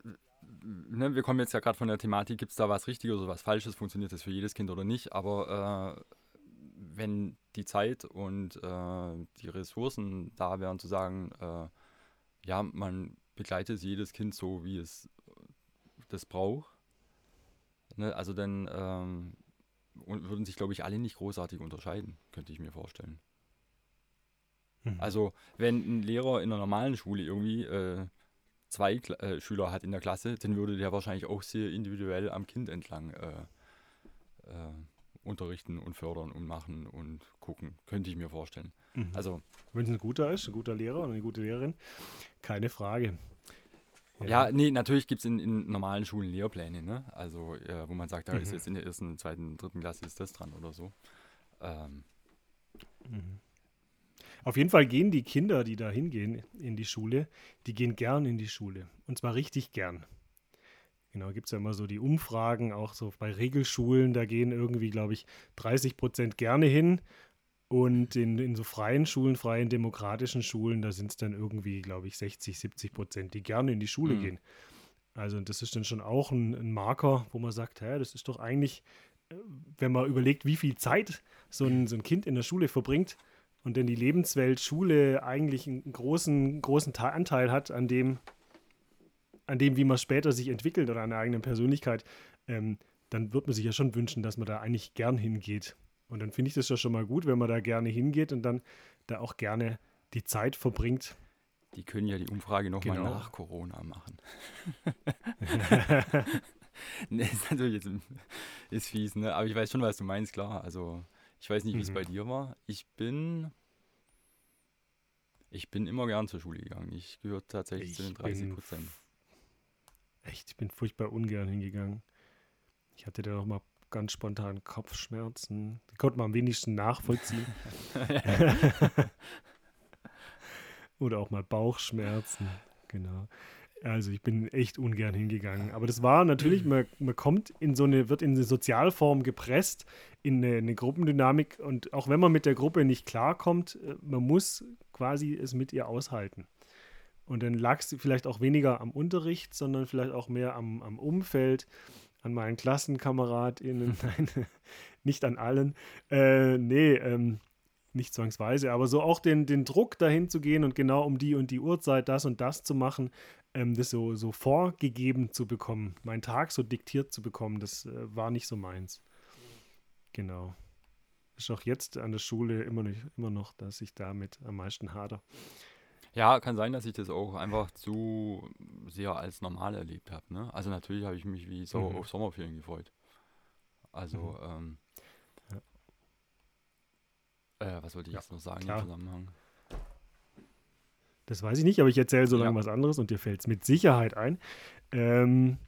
B: ne, wir kommen jetzt ja gerade von der Thematik, gibt es da was Richtiges oder was Falsches, funktioniert das für jedes Kind oder nicht, aber äh, wenn die Zeit und äh, die Ressourcen da wären, zu sagen, äh, ja, man begleitet jedes Kind so, wie es das braucht. Ne? Also dann ähm, würden sich, glaube ich, alle nicht großartig unterscheiden, könnte ich mir vorstellen. Mhm. Also wenn ein Lehrer in einer normalen Schule irgendwie äh, zwei Kla äh, Schüler hat in der Klasse, dann würde der wahrscheinlich auch sehr individuell am Kind entlang äh, äh unterrichten und fördern und machen und gucken. Könnte ich mir vorstellen.
D: Mhm. Also, Wenn es ein guter ist, ein guter Lehrer und eine gute Lehrerin, keine Frage.
B: Ja, ja nee, natürlich gibt es in, in, normalen Schulen Lehrpläne, ne? Also, äh, wo man sagt, da mhm. ist jetzt in der ersten, zweiten, dritten Klasse ist das dran oder so. Ähm.
D: Mhm. Auf jeden Fall gehen die Kinder, die da hingehen in die Schule, die gehen gern in die Schule. Und zwar richtig gern. Genau, gibt es ja immer so die Umfragen, auch so bei Regelschulen, da gehen irgendwie, glaube ich, 30 Prozent gerne hin. Und in, in so freien Schulen, freien demokratischen Schulen, da sind es dann irgendwie, glaube ich, 60, 70 Prozent, die gerne in die Schule mhm. gehen. Also das ist dann schon auch ein, ein, Marker, wo man sagt, hä, das ist doch eigentlich, äh, wenn man überlegt, wie viel Zeit so ein, so ein Kind in der Schule verbringt und dann die Lebenswelt Schule eigentlich einen großen, großen Anteil hat an dem, an dem, wie man später sich entwickelt oder an der eigenen Persönlichkeit, ähm, dann wird man sich ja schon wünschen, dass man da eigentlich gern hingeht. Und dann finde ich das ja schon mal gut, wenn man da gerne hingeht und dann da auch gerne die Zeit verbringt.
B: Die können ja die Umfrage nochmal
D: Genau.
B: nach Corona machen. ne, ist natürlich jetzt ist fies, ne? Aber ich weiß schon, was du meinst, klar. Also, ich weiß nicht, wie es
D: Mhm.
B: bei dir war. Ich bin. Ich bin immer gern zur Schule gegangen. Ich gehöre tatsächlich zu den
D: Ich
B: 30
D: bin
B: Prozent.
D: Echt, ich bin furchtbar ungern hingegangen. Ich hatte da noch mal ganz spontan Kopfschmerzen. Die konnte man am wenigsten nachvollziehen. Oder auch mal Bauchschmerzen. Genau. Also ich bin echt ungern hingegangen. Aber das war natürlich, man, man kommt in so eine, wird in eine Sozialform gepresst, in eine, eine Gruppendynamik. Und auch wenn man mit der Gruppe nicht klarkommt, äh, man muss quasi es mit ihr aushalten. Und dann lag es vielleicht auch weniger am Unterricht, sondern vielleicht auch mehr am, am Umfeld, an meinen KlassenkameradInnen. Nein, nicht an allen. Äh, nee, ähm, nicht zwangsweise, aber so auch den, den Druck dahin zu gehen und genau um die und die Uhrzeit das und das zu machen, ähm, das so, so vorgegeben zu bekommen, meinen Tag so diktiert zu bekommen, das äh, war nicht so meins. Genau. Ist auch jetzt an der Schule immer, nicht, immer noch, dass ich damit am meisten hader.
B: Ja, kann sein, dass ich das auch einfach zu sehr als normal erlebt habe. Ne? Also natürlich habe ich mich wie so
D: Mhm.
B: auf Sommerferien gefreut. Also, ähm, äh, was wollte ich
D: Ja,
B: jetzt noch sagen
D: klar.
B: im Zusammenhang?
D: Das weiß ich nicht, aber ich erzähle so lange
B: Ja.
D: was anderes und dir fällt es mit Sicherheit ein. Ähm,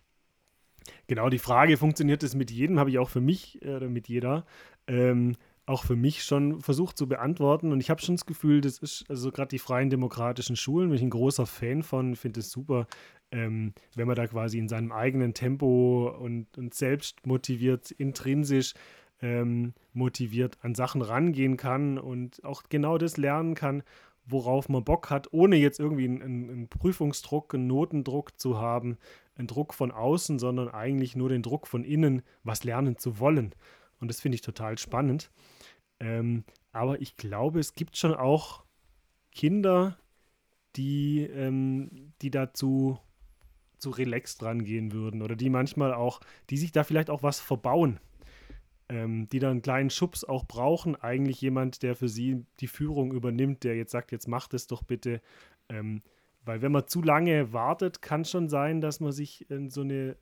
D: genau, die Frage, funktioniert das mit jedem, habe ich auch für mich äh, oder mit jeder, ähm, auch für mich schon versucht zu beantworten. Und ich habe schon das Gefühl, das ist, also gerade die freien demokratischen Schulen, bin ich ein großer Fan von, finde es super, ähm, wenn man da quasi in seinem eigenen Tempo und, und selbst motiviert, intrinsisch ähm, motiviert an Sachen rangehen kann und auch genau das lernen kann, worauf man Bock hat, ohne jetzt irgendwie einen, einen, einen Prüfungsdruck, einen Notendruck zu haben, einen Druck von außen, sondern eigentlich nur den Druck von innen, was lernen zu wollen. Und das finde ich total spannend. Ähm, aber ich glaube, es gibt schon auch Kinder, die, ähm, die dazu zu relaxed rangehen würden oder die manchmal auch, die sich da vielleicht auch was verbauen ähm, die dann einen kleinen Schubs auch brauchen. Eigentlich jemand, der für sie die Führung übernimmt, der jetzt sagt, jetzt macht es doch bitte. Ähm, weil wenn man zu lange wartet, kann schon sein, dass man sich in so, eine,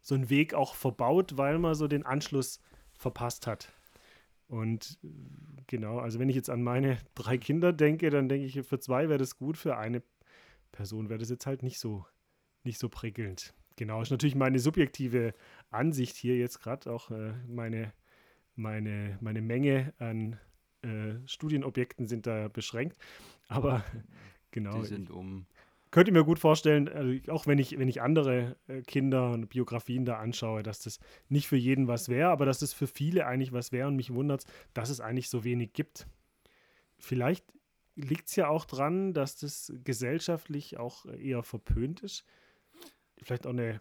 D: so einen Weg auch verbaut, weil man so den Anschluss verpasst hat. Und äh, genau, also wenn ich jetzt an meine drei Kinder denke, dann denke ich, für zwei wäre das gut, für eine Person wäre das jetzt halt nicht so, nicht so prickelnd. Genau, ist natürlich meine subjektive Ansicht hier jetzt gerade, auch äh, meine, meine, meine Menge an äh, Studienobjekten sind da beschränkt. Aber genau,
B: Die sind um.
D: Könnte mir gut vorstellen, also auch wenn ich, wenn ich andere äh, Kinder und Biografien da anschaue, dass das nicht für jeden was wäre, aber dass das für viele eigentlich was wäre und mich wundert dass es eigentlich so wenig gibt. Vielleicht liegt es ja auch dran, dass das gesellschaftlich auch eher verpönt ist. Vielleicht auch eine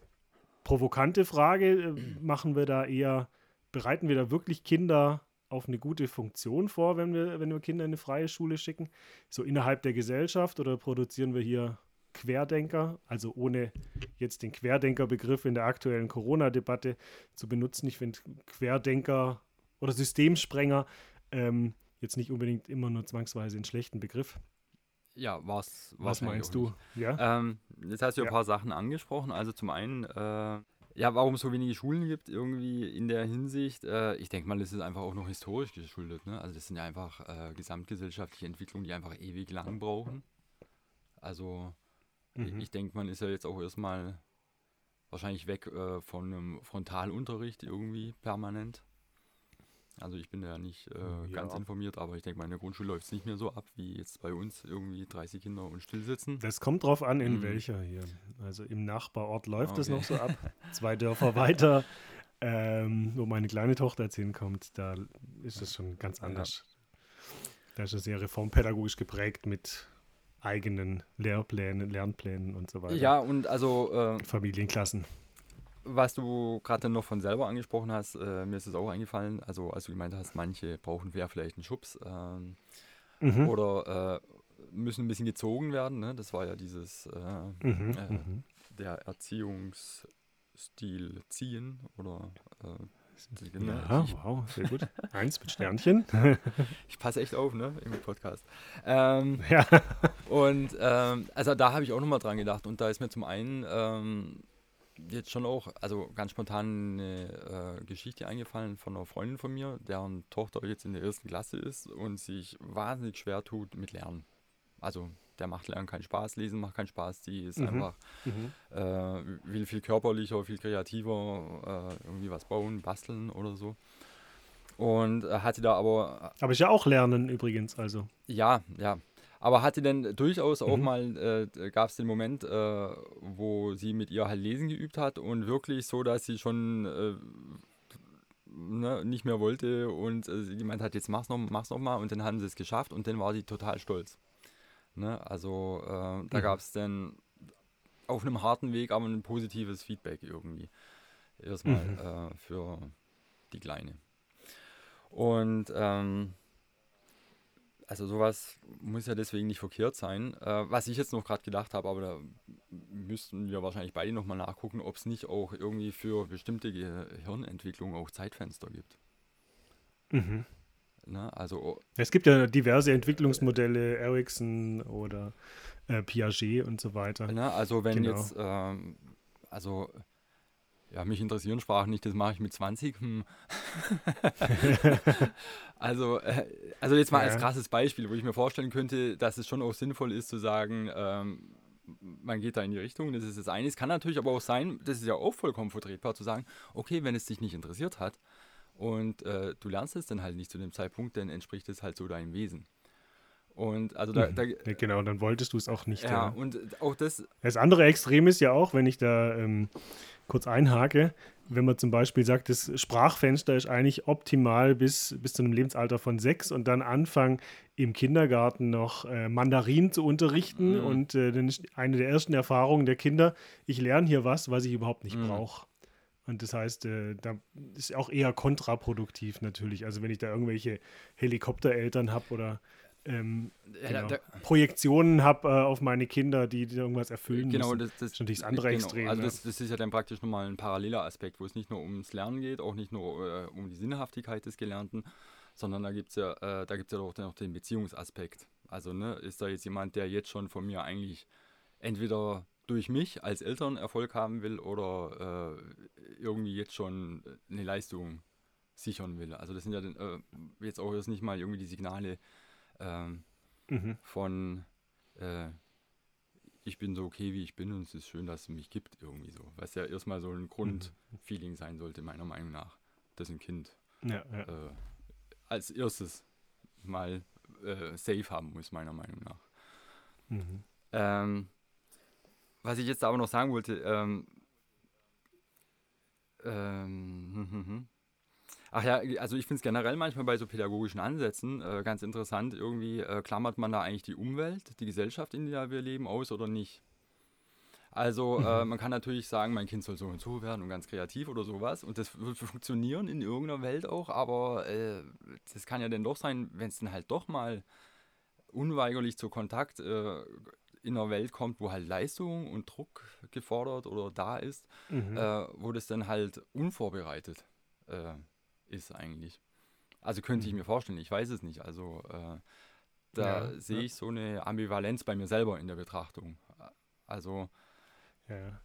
D: provokante Frage. äh, Machen wir da eher, bereiten wir da wirklich Kinder auf eine gute Funktion vor, wenn wir, wenn wir Kinder in eine freie Schule schicken? So innerhalb der Gesellschaft oder produzieren wir hier Querdenker, also ohne jetzt den Querdenker-Begriff in der aktuellen Corona-Debatte zu benutzen. Ich finde Querdenker oder Systemsprenger ähm, jetzt nicht unbedingt immer nur zwangsweise einen schlechten Begriff.
B: Ja, was,
D: Was meinst du? Ja?
B: Ähm, jetzt hast du ja ein paar Sachen angesprochen. Also zum einen, äh, ja, warum es so wenige Schulen gibt, irgendwie in der Hinsicht. Äh, ich denke mal, das ist einfach auch noch historisch geschuldet. Ne? Also das sind ja einfach äh, gesamtgesellschaftliche Entwicklungen, die einfach ewig lang brauchen. Also
D: Mhm.
B: ich denke, man ist ja jetzt auch erstmal wahrscheinlich weg äh, von einem Frontalunterricht irgendwie permanent. Also ich bin da ja nicht äh, ganz
D: Ja.
B: informiert, aber ich denke, meine Grundschule läuft es nicht mehr so ab wie jetzt bei uns irgendwie 30 Kinder und still sitzen.
D: Das kommt drauf an, in
B: Mhm.
D: welcher hier. Also im Nachbarort läuft es
B: Okay.
D: noch so ab. Zwei Dörfer weiter, ähm, wo meine kleine Tochter jetzt hinkommt, da ist es schon ganz
B: Ja.
D: anders. Da ist es sehr reformpädagogisch geprägt mit eigenen Lehrplänen, Lernplänen und so weiter.
B: Ja, und also äh,
D: Familienklassen.
B: was du gerade noch von selber angesprochen hast, äh, mir ist es auch eingefallen, also als du gemeint hast, manche brauchen ja vielleicht einen Schubs ähm,
D: Mhm.
B: oder äh, müssen ein bisschen gezogen werden, ne? das war ja dieses, äh,
D: Mhm.
B: äh,
D: Mhm.
B: der Erziehungs, Stil ziehen oder äh,
D: ja, wow, sehr gut. Eins mit Sternchen.
B: ich passe echt auf, ne, im Podcast. Ähm, ja. Und ähm, also da habe ich auch nochmal dran gedacht. Und da ist mir zum einen ähm, jetzt schon auch, also ganz spontan eine äh, Geschichte eingefallen von einer Freundin von mir, deren Tochter jetzt in der ersten Klasse ist und sich wahnsinnig schwer tut mit Lernen. Also der macht Lernen keinen Spaß, Lesen macht keinen Spaß, die ist mhm. einfach, mhm. Äh, will viel körperlicher, viel kreativer, äh, irgendwie was bauen, basteln oder so. Und äh, hatte da aber.
D: Aber ich ja auch lernen übrigens, also.
B: Ja, ja. Aber hatte denn durchaus auch mhm. mal, äh, gab es den Moment, äh, wo sie mit ihr halt Lesen geübt hat und wirklich so, dass sie schon äh, ne, nicht mehr wollte und äh, sie gemeint hat, jetzt mach's noch, mach's noch mal und dann haben sie es geschafft und dann war sie total stolz. Ne? Also äh, da mhm. gab es dann auf einem harten Weg aber ein positives Feedback irgendwie. Erstmal mhm. äh, für die Kleine. Und ähm, also sowas muss ja deswegen nicht verkehrt sein. Äh, was ich jetzt noch gerade gedacht habe, aber da müssten wir wahrscheinlich beide nochmal nachgucken, ob es nicht auch irgendwie für bestimmte Gehirnentwicklungen auch Zeitfenster gibt. Mhm. Ne? Also, oh.
D: es gibt ja diverse Entwicklungsmodelle, Ericsson oder äh, Piaget und so weiter.
B: Ne? Also wenn genau. jetzt, ähm, also ja, mich interessieren Sprachen nicht, das mache ich mit 20. Hm. also, äh, also jetzt mal ja. als krasses Beispiel, wo ich mir vorstellen könnte, dass es schon auch sinnvoll ist zu sagen, ähm, man geht da in die Richtung, das ist das eine. Es kann natürlich aber auch sein, das ist ja auch vollkommen vertretbar, zu sagen, okay, wenn es dich nicht interessiert hat, und äh, du lernst es dann halt nicht zu dem Zeitpunkt, dann entspricht es halt so deinem Wesen. Und also da,
D: mhm. da ja, genau, dann wolltest du es auch nicht.
B: Ja, ja, und auch das.
D: Das andere Extrem ist ja auch, wenn ich da ähm, kurz einhake, wenn man zum Beispiel sagt, das Sprachfenster ist eigentlich optimal bis, bis zu einem Lebensalter von sechs und dann anfangen, im Kindergarten noch äh, Mandarin zu unterrichten. Mhm. Und äh, dann ist eine der ersten Erfahrungen der Kinder, ich lerne hier was, was ich überhaupt nicht mhm. brauche. Und das heißt, äh, da ist auch eher kontraproduktiv natürlich. Also wenn ich da irgendwelche Helikoptereltern habe oder ähm, genau, da, Projektionen habe äh, auf meine Kinder, die, die irgendwas erfüllen
B: genau,
D: müssen.
B: Das, das,
D: ist natürlich das andere
B: genau,
D: Extrem.
B: Also das, das, ist ja dann praktisch nochmal ein paralleler Aspekt, wo es nicht nur ums Lernen geht, auch nicht nur äh, um die Sinnhaftigkeit des Gelernten, sondern da gibt es ja, äh, ja auch noch den Beziehungsaspekt. Also ne, ist da jetzt jemand, der jetzt schon von mir eigentlich entweder durch mich als Eltern Erfolg haben will oder äh, irgendwie jetzt schon eine Leistung sichern will. Also das sind ja den, äh, jetzt auch jetzt nicht mal irgendwie die Signale ähm, mhm. von äh, ich bin so okay, wie ich bin und es ist schön, dass es mich gibt irgendwie so. Was ja erstmal so ein Grundfeeling mhm. sein sollte, meiner Meinung nach, dass ein Kind ja, ja. Äh, als erstes mal äh, safe haben muss, meiner Meinung nach. Mhm. Ähm, was ich jetzt aber noch sagen wollte, ähm, ähm, hm, hm, hm. Ach ja, also ich finde es generell manchmal bei so pädagogischen Ansätzen äh, ganz interessant, irgendwie äh, klammert man da eigentlich die Umwelt, die Gesellschaft, in der wir leben, aus oder nicht. Also äh, mhm. man kann natürlich sagen, mein Kind soll so und so werden und ganz kreativ oder sowas und das wird funktionieren in irgendeiner Welt auch, aber äh, das kann ja dann doch sein, wenn es dann halt doch mal unweigerlich zu Kontakt äh, in einer Welt kommt, wo halt Leistung und Druck gefordert oder da ist, mhm. äh, wo das dann halt unvorbereitet äh, ist eigentlich. Also könnte mhm. ich mir vorstellen, ich weiß es nicht. Also äh, da ja, sehe ich so eine Ambivalenz bei mir selber in der Betrachtung. Also
D: ja.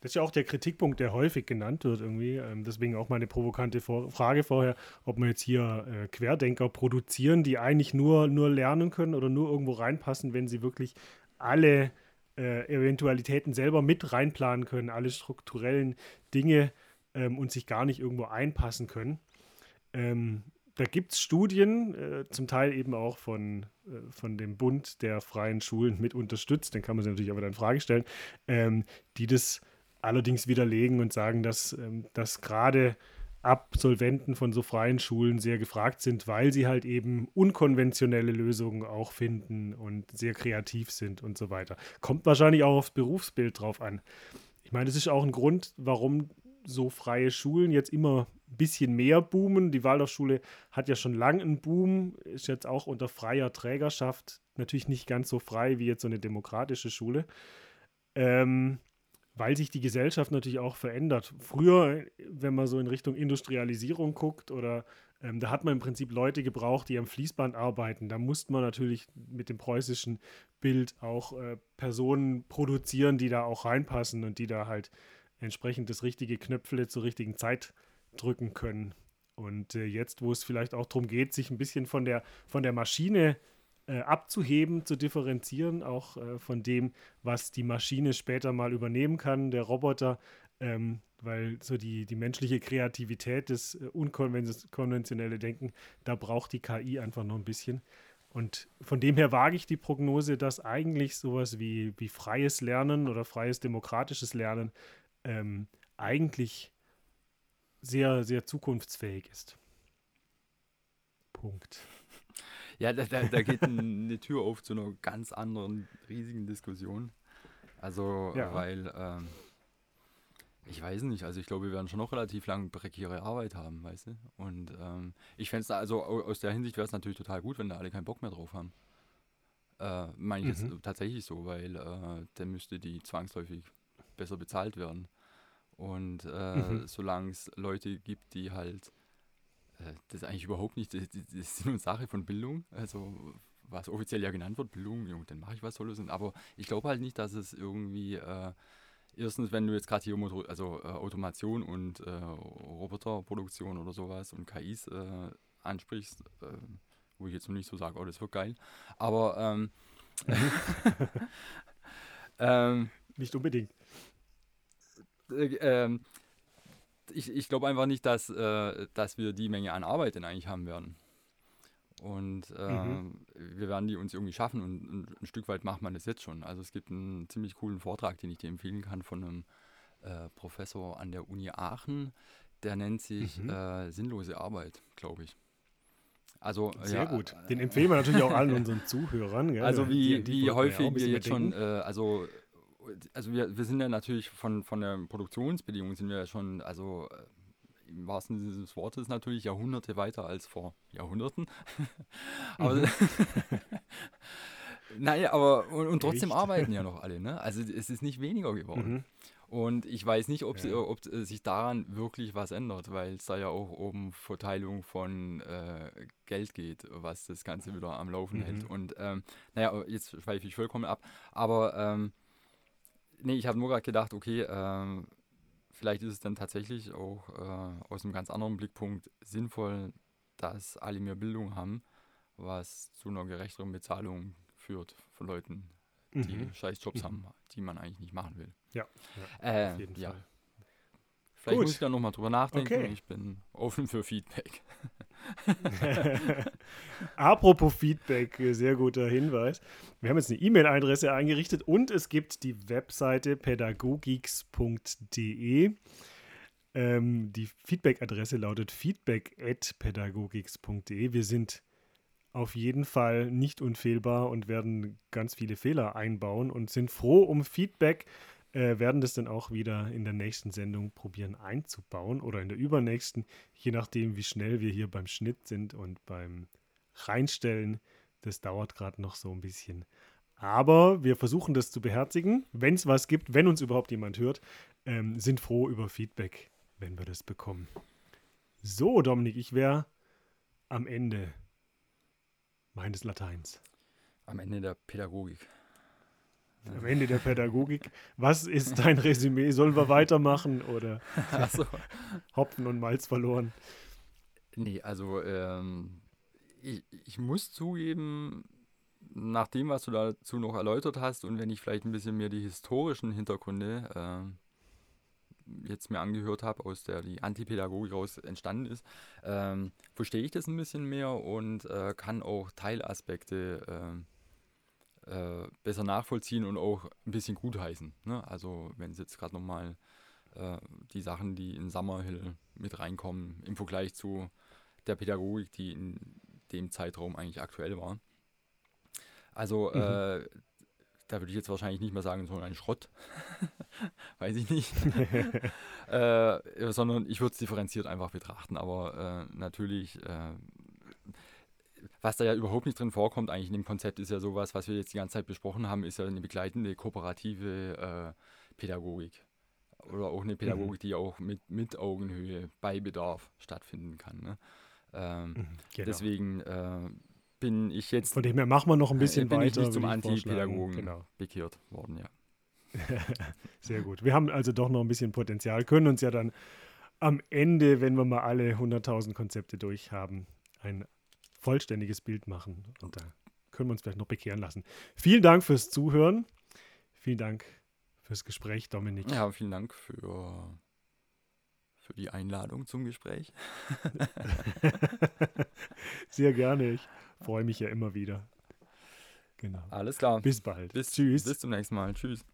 D: Das ist ja auch der Kritikpunkt, der häufig genannt wird irgendwie. Ähm, deswegen auch meine provokante Frage vorher, ob wir jetzt hier äh, Querdenker produzieren, die eigentlich nur, nur lernen können oder nur irgendwo reinpassen, wenn sie wirklich alle äh, Eventualitäten selber mit reinplanen können, alle strukturellen Dinge ähm, und sich gar nicht irgendwo einpassen können. Ähm, da gibt es Studien, äh, zum Teil eben auch von, äh, von dem Bund der freien Schulen mit unterstützt, den kann man sich natürlich aber dann in Frage stellen, ähm, die das allerdings widerlegen und sagen, dass, ähm, dass gerade Absolventen von so freien Schulen sehr gefragt sind, weil sie halt eben unkonventionelle Lösungen auch finden und sehr kreativ sind und so weiter. Kommt wahrscheinlich auch aufs Berufsbild drauf an. Ich meine, das ist auch ein Grund, warum so freie Schulen jetzt immer ein bisschen mehr boomen. Die Waldorfschule hat ja schon lange einen Boom, ist jetzt auch unter freier Trägerschaft natürlich nicht ganz so frei wie jetzt so eine demokratische Schule. Ähm, weil sich die Gesellschaft natürlich auch verändert. Früher, wenn man so in Richtung Industrialisierung guckt oder ähm, da hat man im Prinzip Leute gebraucht, die am Fließband arbeiten. Da musste man natürlich mit dem preußischen Bild auch äh, Personen produzieren, die da auch reinpassen und die da halt entsprechend das richtige Knöpfle zur richtigen Zeit drücken können. Und äh, jetzt, wo es vielleicht auch darum geht, sich ein bisschen von der, von der Maschine äh, abzuheben, zu differenzieren, auch äh, von dem, was die Maschine später mal übernehmen kann, der Roboter, ähm, weil so die, die menschliche Kreativität, das äh, unkonventionelle Denken, da braucht die KI einfach noch ein bisschen. Und von dem her wage ich die Prognose, dass eigentlich sowas wie, wie freies Lernen oder freies demokratisches Lernen ähm, eigentlich sehr, sehr zukunftsfähig ist. Punkt.
B: Ja, da, da, da geht eine Tür auf zu einer ganz anderen riesigen Diskussion. Also, ja. weil ähm, ich weiß nicht, also ich glaube, wir werden schon noch relativ lang prekäre Arbeit haben, weißt du? Und ähm, ich fände es also aus der Hinsicht wäre es natürlich total gut, wenn da alle keinen Bock mehr drauf haben. Äh, Meine ich mhm. jetzt tatsächlich so, weil äh, dann müsste die zwangsläufig besser bezahlt werden. Und äh, mhm. solange es Leute gibt, die halt äh, das eigentlich überhaupt nicht, das, das ist Sinn und Sache von Bildung, also was offiziell ja genannt wird, Bildung, ja, dann mache ich was Tolles. Aber ich glaube halt nicht, dass es irgendwie äh, erstens, wenn du jetzt gerade hier Motor, also äh, Automation und äh, Roboterproduktion oder sowas und KIs äh, ansprichst, äh, wo ich jetzt noch nicht so sage, oh, das wird geil. Aber ähm,
D: ähm, nicht unbedingt.
B: Äh, ähm, ich, ich glaube einfach nicht, dass, äh, dass wir die Menge an Arbeit denn eigentlich haben werden. Und äh, mhm. wir werden die uns irgendwie schaffen und, und, ein Stück weit macht man das jetzt schon. Also es gibt einen ziemlich coolen Vortrag, den ich dir empfehlen kann von einem äh, Professor an der Uni Aachen. Der nennt sich mhm. äh, Sinnlose Arbeit, glaube ich. Also,
D: Sehr ja, gut. Den empfehlen wir natürlich auch allen unseren Zuhörern. Gell?
B: Also wie, die, die wie häufig wir jetzt schon, äh, also, also wir, wir sind ja natürlich von, von der Produktionsbedingung sind wir ja schon, also äh, im wahrsten Sinne des Wortes natürlich Jahrhunderte weiter als vor Jahrhunderten. aber mhm. naja, aber und, und trotzdem Echt? arbeiten ja noch alle, ne? Also es ist nicht weniger geworden. Mhm. Und ich weiß nicht, ob, ja. ob, sich daran wirklich was ändert, weil es da ja auch um Verteilung von äh, Geld geht, was das Ganze wieder am Laufen mhm. hält. Und ähm, naja, jetzt schweife ich vollkommen ab. Aber ähm, nee, ich habe nur gerade gedacht, okay, ähm, vielleicht ist es dann tatsächlich auch äh, aus einem ganz anderen Blickpunkt sinnvoll, dass alle mehr Bildung haben, was zu einer gerechteren Bezahlung führt von Leuten, die mhm. scheiß Jobs mhm. haben, die man eigentlich nicht machen will.
D: Ja,
B: ja äh, auf jeden ja. Fall. Vielleicht Gut. muss ich da nochmal drüber nachdenken. Okay. Ich bin offen für Feedback.
D: Apropos Feedback, sehr guter Hinweis. Wir haben jetzt eine E-Mail-Adresse eingerichtet und es gibt die Webseite pädagogix.de. Ähm, die Feedback-Adresse lautet feedback.pädagogix.de. Wir sind auf jeden Fall nicht unfehlbar und werden ganz viele Fehler einbauen und sind froh um Feedback äh, werden das dann auch wieder in der nächsten Sendung probieren einzubauen oder in der übernächsten, je nachdem, wie schnell wir hier beim Schnitt sind und beim Reinstellen. Das dauert gerade noch so ein bisschen. Aber wir versuchen das zu beherzigen. Wenn es was gibt, wenn uns überhaupt jemand hört, ähm, sind froh über Feedback, wenn wir das bekommen. So, Dominik, ich wäre am Ende meines Lateins.
B: Am Ende der Pädagogik
D: am Ende der Pädagogik. Was ist dein Resümee? Sollen wir weitermachen oder so. Hopfen und Malz verloren?
B: Nee, also ähm, ich, ich muss zugeben, nach dem, was du dazu noch erläutert hast und wenn ich vielleicht ein bisschen mehr die historischen Hintergründe äh, jetzt mir angehört habe, aus der die Antipädagogik raus entstanden ist, ähm, verstehe ich das ein bisschen mehr und äh, kann auch Teilaspekte äh, äh, besser nachvollziehen und auch ein bisschen gutheißen. Ne? Also wenn es jetzt gerade nochmal äh, die Sachen, die in Summerhill mit reinkommen, im Vergleich zu der Pädagogik, die in dem Zeitraum eigentlich aktuell war. Also mhm. äh, da würde ich jetzt wahrscheinlich nicht mehr sagen, so ein Schrott. Weiß ich nicht. äh, sondern ich würde es differenziert einfach betrachten. Aber äh, natürlich äh, was da ja überhaupt nicht drin vorkommt, eigentlich in dem Konzept ist ja sowas, was wir jetzt die ganze Zeit besprochen haben, ist ja eine begleitende kooperative äh, Pädagogik. Oder auch eine Pädagogik, mhm. die auch mit, mit Augenhöhe bei Bedarf stattfinden kann. Ne? Ähm, mhm, genau. Deswegen äh, bin ich jetzt.
D: Von dem her machen wir noch ein bisschen
B: bin
D: weiter.
B: Ich nicht zum Antipädagogen genau. bekehrt worden, ja.
D: Sehr gut. Wir haben also doch noch ein bisschen Potenzial, können uns ja dann am Ende, wenn wir mal alle 100.000 Konzepte durch haben, ein vollständiges Bild machen. Und da können wir uns vielleicht noch bekehren lassen. Vielen Dank fürs Zuhören. Vielen Dank fürs Gespräch, Dominik.
B: Ja, vielen Dank für, für die Einladung zum Gespräch.
D: Sehr gerne. Ich freue mich ja immer wieder.
B: Genau. Alles klar.
D: Bis bald.
B: Bis, Tschüss. Bis zum nächsten Mal. Tschüss.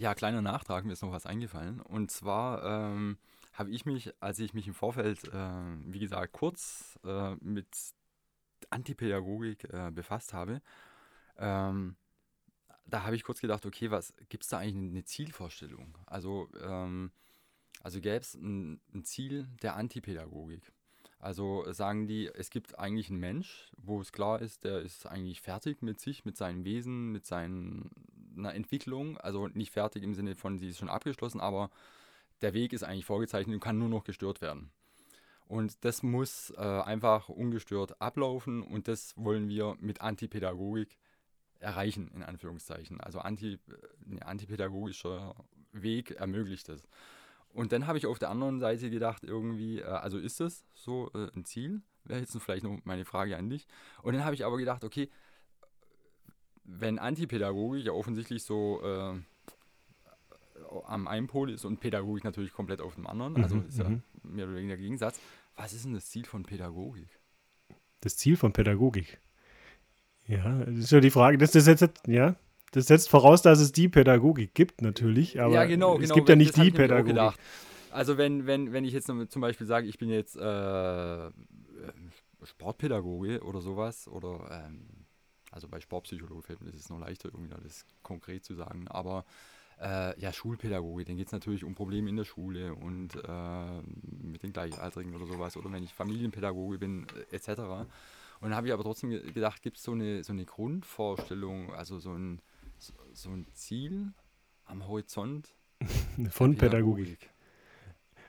B: Ja, kleiner Nachtrag, mir ist noch was eingefallen. Und zwar ähm, habe ich mich, als ich mich im Vorfeld, äh, wie gesagt, kurz äh, mit Antipädagogik äh, befasst habe, ähm, da habe ich kurz gedacht, okay, was gibt es da eigentlich eine Zielvorstellung? Also, ähm, also gäbe es ein, ein Ziel der Antipädagogik. Also sagen die, es gibt eigentlich einen Mensch, wo es klar ist, der ist eigentlich fertig mit sich, mit seinem Wesen, mit seiner Entwicklung. Also nicht fertig im Sinne von, sie ist schon abgeschlossen, aber der Weg ist eigentlich vorgezeichnet und kann nur noch gestört werden. Und das muss äh, einfach ungestört ablaufen und das wollen wir mit Antipädagogik erreichen, in Anführungszeichen. Also anti, ein antipädagogischer Weg ermöglicht das. Und dann habe ich auf der anderen Seite gedacht, irgendwie, äh, also ist das so äh, ein Ziel? Wäre jetzt vielleicht noch meine Frage an dich. Und dann habe ich aber gedacht, okay, wenn Antipädagogik ja offensichtlich so äh, am einen Pol ist und Pädagogik natürlich komplett auf dem anderen, also mhm, ist ja mhm. mehr oder weniger der Gegensatz, was ist denn das Ziel von Pädagogik?
D: Das Ziel von Pädagogik? Ja, das ist ja die Frage, das ist jetzt, ja, das setzt voraus, dass es die Pädagogik gibt, natürlich, aber ja, genau, es genau, gibt ja nicht die Pädagogik.
B: Also wenn, wenn, wenn ich jetzt zum Beispiel sage, ich bin jetzt äh, Sportpädagoge oder sowas, oder ähm, also bei Sportpsychologe fällt mir das ist noch leichter, irgendwie alles konkret zu sagen, aber äh, ja, Schulpädagoge, dann geht es natürlich um Probleme in der Schule und äh, mit den Gleichaltrigen oder sowas, oder wenn ich Familienpädagoge bin, äh, etc. Und dann habe ich aber trotzdem gedacht, gibt es so eine, so eine Grundvorstellung, also so ein so ein Ziel am Horizont
D: von Pädagogik. Pädagogik.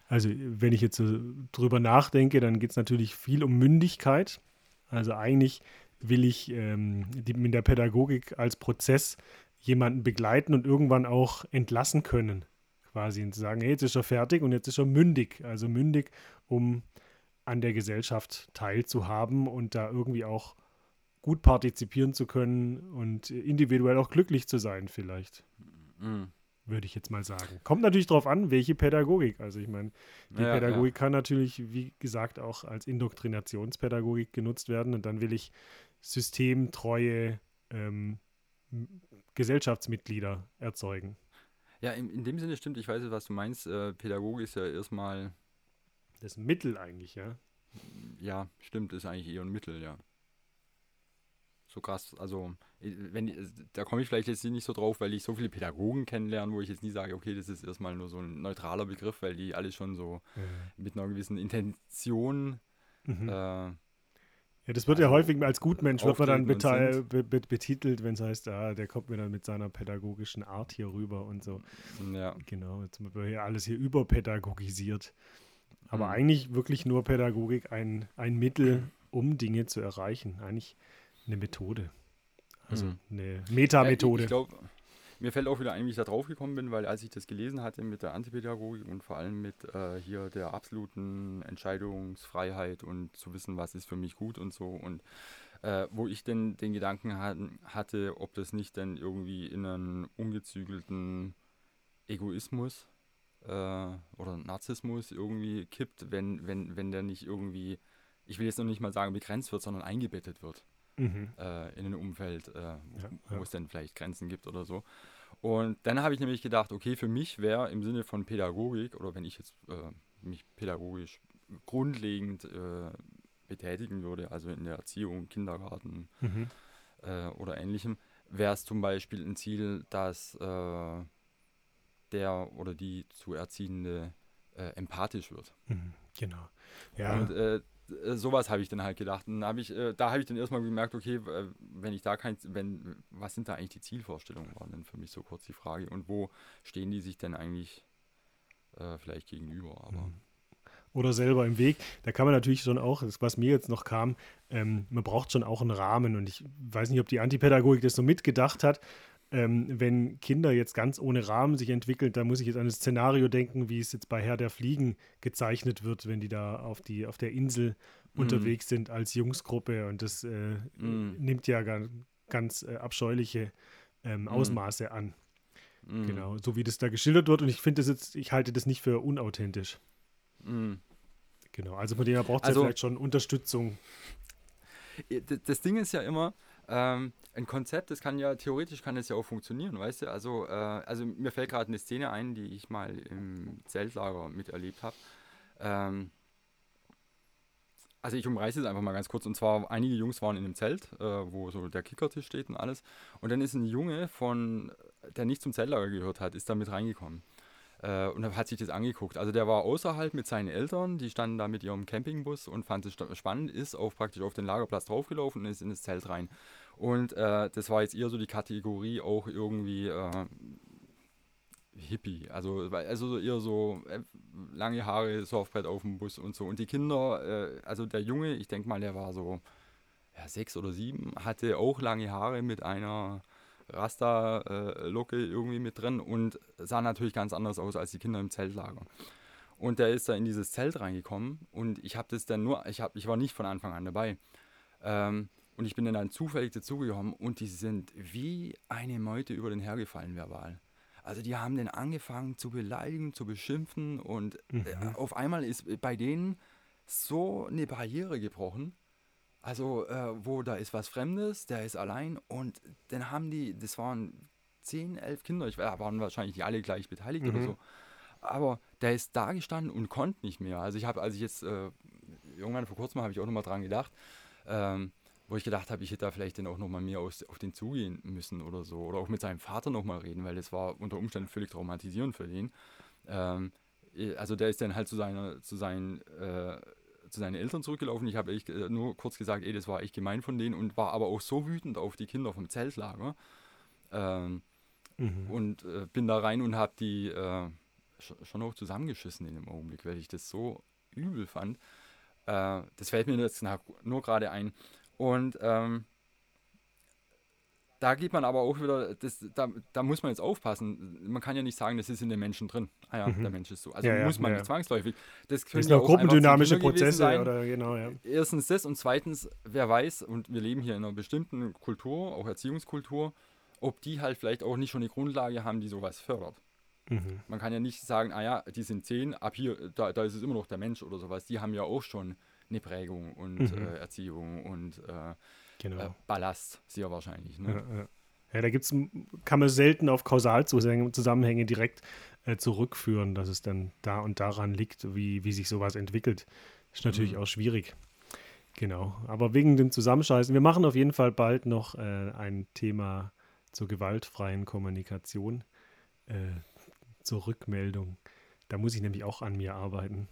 D: Also wenn ich jetzt so drüber nachdenke, dann geht es natürlich viel um Mündigkeit. Also eigentlich will ich ähm, die, mit der Pädagogik als Prozess jemanden begleiten und irgendwann auch entlassen können. Quasi und sagen, hey, jetzt ist er fertig und jetzt ist er mündig. Also mündig, um an der Gesellschaft teilzuhaben und da irgendwie auch gut partizipieren zu können und individuell auch glücklich zu sein, vielleicht. Mhm. Würde ich jetzt mal sagen. Kommt natürlich darauf an, welche Pädagogik. Also ich meine, die ja, Pädagogik ja. kann natürlich, wie gesagt, auch als Indoktrinationspädagogik genutzt werden. Und dann will ich systemtreue ähm, Gesellschaftsmitglieder erzeugen.
B: Ja, in, in, dem Sinne stimmt, ich weiß, was du meinst. Äh, Pädagogik ist ja erstmal.
D: Das Mittel eigentlich, ja.
B: Ja, stimmt, ist eigentlich eher ein Mittel, ja so krass. Also, äh, wenn, äh, da komme ich vielleicht jetzt nicht so drauf, weil ich so viele Pädagogen kennenlerne, wo ich jetzt nie sage, okay, das ist erstmal nur so ein neutraler Begriff, weil die alle schon so mhm. mit einer gewissen Intention. Mhm. Äh,
D: ja, das wird also ja häufig als Gutmensch wird man dann betitelt, wenn es heißt, ah, der kommt mir dann mit seiner pädagogischen Art hier rüber und so.
B: Ja.
D: Genau, jetzt wird hier alles hier überpädagogisiert. Aber mhm. eigentlich wirklich nur Pädagogik ein, ein Mittel, um Dinge zu erreichen. Eigentlich eine Methode. Also mhm. eine Metamethode.
B: Ja, ich, glaube, mir fällt auch wieder ein, wie ich da drauf gekommen bin, weil als ich das gelesen hatte mit der Antipädagogik und vor allem mit äh, hier der absoluten Entscheidungsfreiheit und zu wissen, was ist für mich gut und so und äh, wo ich denn den Gedanken hatten, hatte, ob das nicht dann irgendwie in einen ungezügelten Egoismus äh, oder Narzissmus irgendwie kippt, wenn, wenn, wenn der nicht irgendwie, ich will jetzt noch nicht mal sagen begrenzt wird, sondern eingebettet wird mhm. äh, in ein Umfeld, äh, ja, wo ja. es dann vielleicht Grenzen gibt oder so. Und dann habe ich nämlich gedacht, okay, für mich wäre im Sinne von Pädagogik oder wenn ich jetzt äh, mich pädagogisch grundlegend äh, betätigen würde, also in der Erziehung, Kindergarten mhm. Äh, oder ähnlichem, wäre es zum Beispiel ein Ziel, dass äh, der oder die zu Erziehende empathisch wird.
D: Mhm, genau.
B: Ja. Und äh, sowas habe ich dann halt gedacht. Und hab ich, äh, da habe ich dann erstmal gemerkt, okay, äh, wenn ich da kein, wenn, was sind da eigentlich die Zielvorstellungen, waren dann für mich so kurz die Frage. Und wo stehen die sich denn eigentlich äh, vielleicht gegenüber? Aber. Mhm.
D: Oder selber im Weg. Da kann man natürlich schon auch, was mir jetzt noch kam, ähm, man braucht schon auch einen Rahmen. Und ich weiß nicht, ob die Antipädagogik das so mitgedacht hat, ähm, wenn Kinder jetzt ganz ohne Rahmen sich entwickeln, da muss ich jetzt an das Szenario denken, wie es jetzt bei Herr der Fliegen gezeichnet wird, wenn die da auf, die, auf der Insel mm. unterwegs sind als Jungsgruppe und das äh, mm. nimmt ja ganz, ganz äh, abscheuliche ähm, mm. Ausmaße an. Mm. Genau, so wie das da geschildert wird und ich finde das jetzt, ich halte das nicht für unauthentisch. Mm. Genau, also von dem braucht es also, ja vielleicht schon Unterstützung.
B: Das Ding ist ja immer, ähm, ein Konzept, das kann ja, theoretisch kann es ja auch funktionieren, weißt du? Also, äh, also mir fällt gerade eine Szene ein, die ich mal im Zeltlager miterlebt habe. Ähm, also ich umreiße es einfach mal ganz kurz. Und zwar, einige Jungs waren in einem Zelt, äh, wo so der Kickertisch steht und alles. Und dann ist ein Junge von, der nicht zum Zeltlager gehört hat, ist da mit reingekommen. Äh, und hat sich das angeguckt. Also der war außerhalb mit seinen Eltern, die standen da mit ihrem Campingbus und fand es spannend, ist auf praktisch auf den Lagerplatz draufgelaufen und ist in das Zelt rein. Und äh, das war jetzt eher so die Kategorie auch irgendwie äh, Hippie. Also, also eher so äh, lange Haare, Surfbrett auf dem Bus und so. Und die Kinder, äh, also der Junge, ich denke mal, der war so ja, sechs oder sieben, hatte auch lange Haare mit einer Rasta-Locke irgendwie mit drin und sah natürlich ganz anders aus als die Kinder im Zeltlager. Und der ist da in dieses Zelt reingekommen und ich habe das dann nur, ich, hab, ich war nicht von Anfang an dabei. Ähm, und ich bin dann, dann zufällig dazugekommen und die sind wie eine Meute über den hergefallen verbal. Also die haben den angefangen zu beleidigen, zu beschimpfen und äh, mhm. auf einmal ist bei denen so eine Barriere gebrochen. Also äh, wo da ist was Fremdes, der ist allein und dann haben die, das waren 10, 11 Kinder, ich äh, waren wahrscheinlich nicht alle gleich beteiligt mhm. oder so. Aber der ist da gestanden und konnte nicht mehr. Also ich habe, als ich jetzt, äh, irgendwann vor kurzem habe ich auch nochmal dran gedacht, ähm, wo ich gedacht habe, ich hätte da vielleicht dann auch nochmal mehr aus, auf den zugehen müssen oder so. Oder auch mit seinem Vater nochmal reden, weil das war unter Umständen völlig traumatisierend für ihn. Ähm, also der ist dann halt zu, seiner, zu, seinen, äh, zu seinen Eltern zurückgelaufen. Ich habe äh, nur kurz gesagt, ey, das war echt gemein von denen und war aber auch so wütend auf die Kinder vom Zeltlager. Ähm, mhm. Und äh, bin da rein und habe die äh, schon auch zusammengeschissen in dem Augenblick, weil ich das so übel fand. Äh, das fällt mir jetzt nur gerade ein. Und ähm, da geht man aber auch wieder, das, da, da muss man jetzt aufpassen. Man kann ja nicht sagen, das ist in den Menschen drin. Ah ja, mhm. der Mensch ist so. Also ja, muss man ja. nicht zwangsläufig.
D: Das können das ja auch gruppendynamische Prozesse oder genau, ja.
B: Erstens das und zweitens, wer weiß, und wir leben hier in einer bestimmten Kultur, auch Erziehungskultur, ob die halt vielleicht auch nicht schon eine Grundlage haben, die sowas fördert. Mhm. Man kann ja nicht sagen, ah ja, die sind zehn, ab hier, da, da ist es immer noch der Mensch oder sowas. Die haben ja auch schon eine Prägung und mhm. äh, Erziehung und äh, genau. äh, Ballast, sehr wahrscheinlich. Ne?
D: Ja, ja. ja, da gibt's, kann man selten auf Kausalzusammenhänge direkt äh, zurückführen, dass es dann da und daran liegt, wie, wie sich sowas entwickelt. Ist natürlich mhm. auch schwierig. Genau, aber wegen dem Zusammenscheißen, wir machen auf jeden Fall bald noch äh, ein Thema zur gewaltfreien Kommunikation, äh, zur Rückmeldung. Da muss ich nämlich auch an mir arbeiten.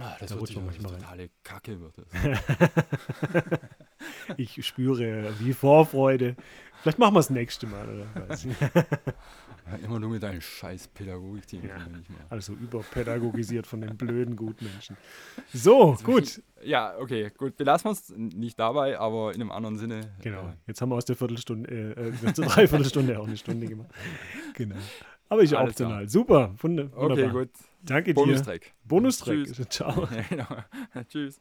B: Ah, das da wird sich manchmal totale Kacke wird
D: es. ich spüre wie Vorfreude. Vielleicht machen wir es das nächste Mal, oder?
B: ja, immer nur mit deinem scheiß Pädagogik-Team. Ja,
D: also überpädagogisiert von den blöden Gutmenschen. So, also gut.
B: Ja, okay, gut. Belassen wir es nicht dabei, aber in einem anderen Sinne.
D: Genau. Äh, Jetzt haben wir aus der Viertelstunde, äh, äh, zur Dreiviertelstunde auch eine Stunde gemacht. Genau. Aber ich optional. Super. Wunderbar. Okay, gut. Danke
B: dir. Bonustrack.
D: Bonustrack. Ciao.
B: Ja, genau. Tschüss.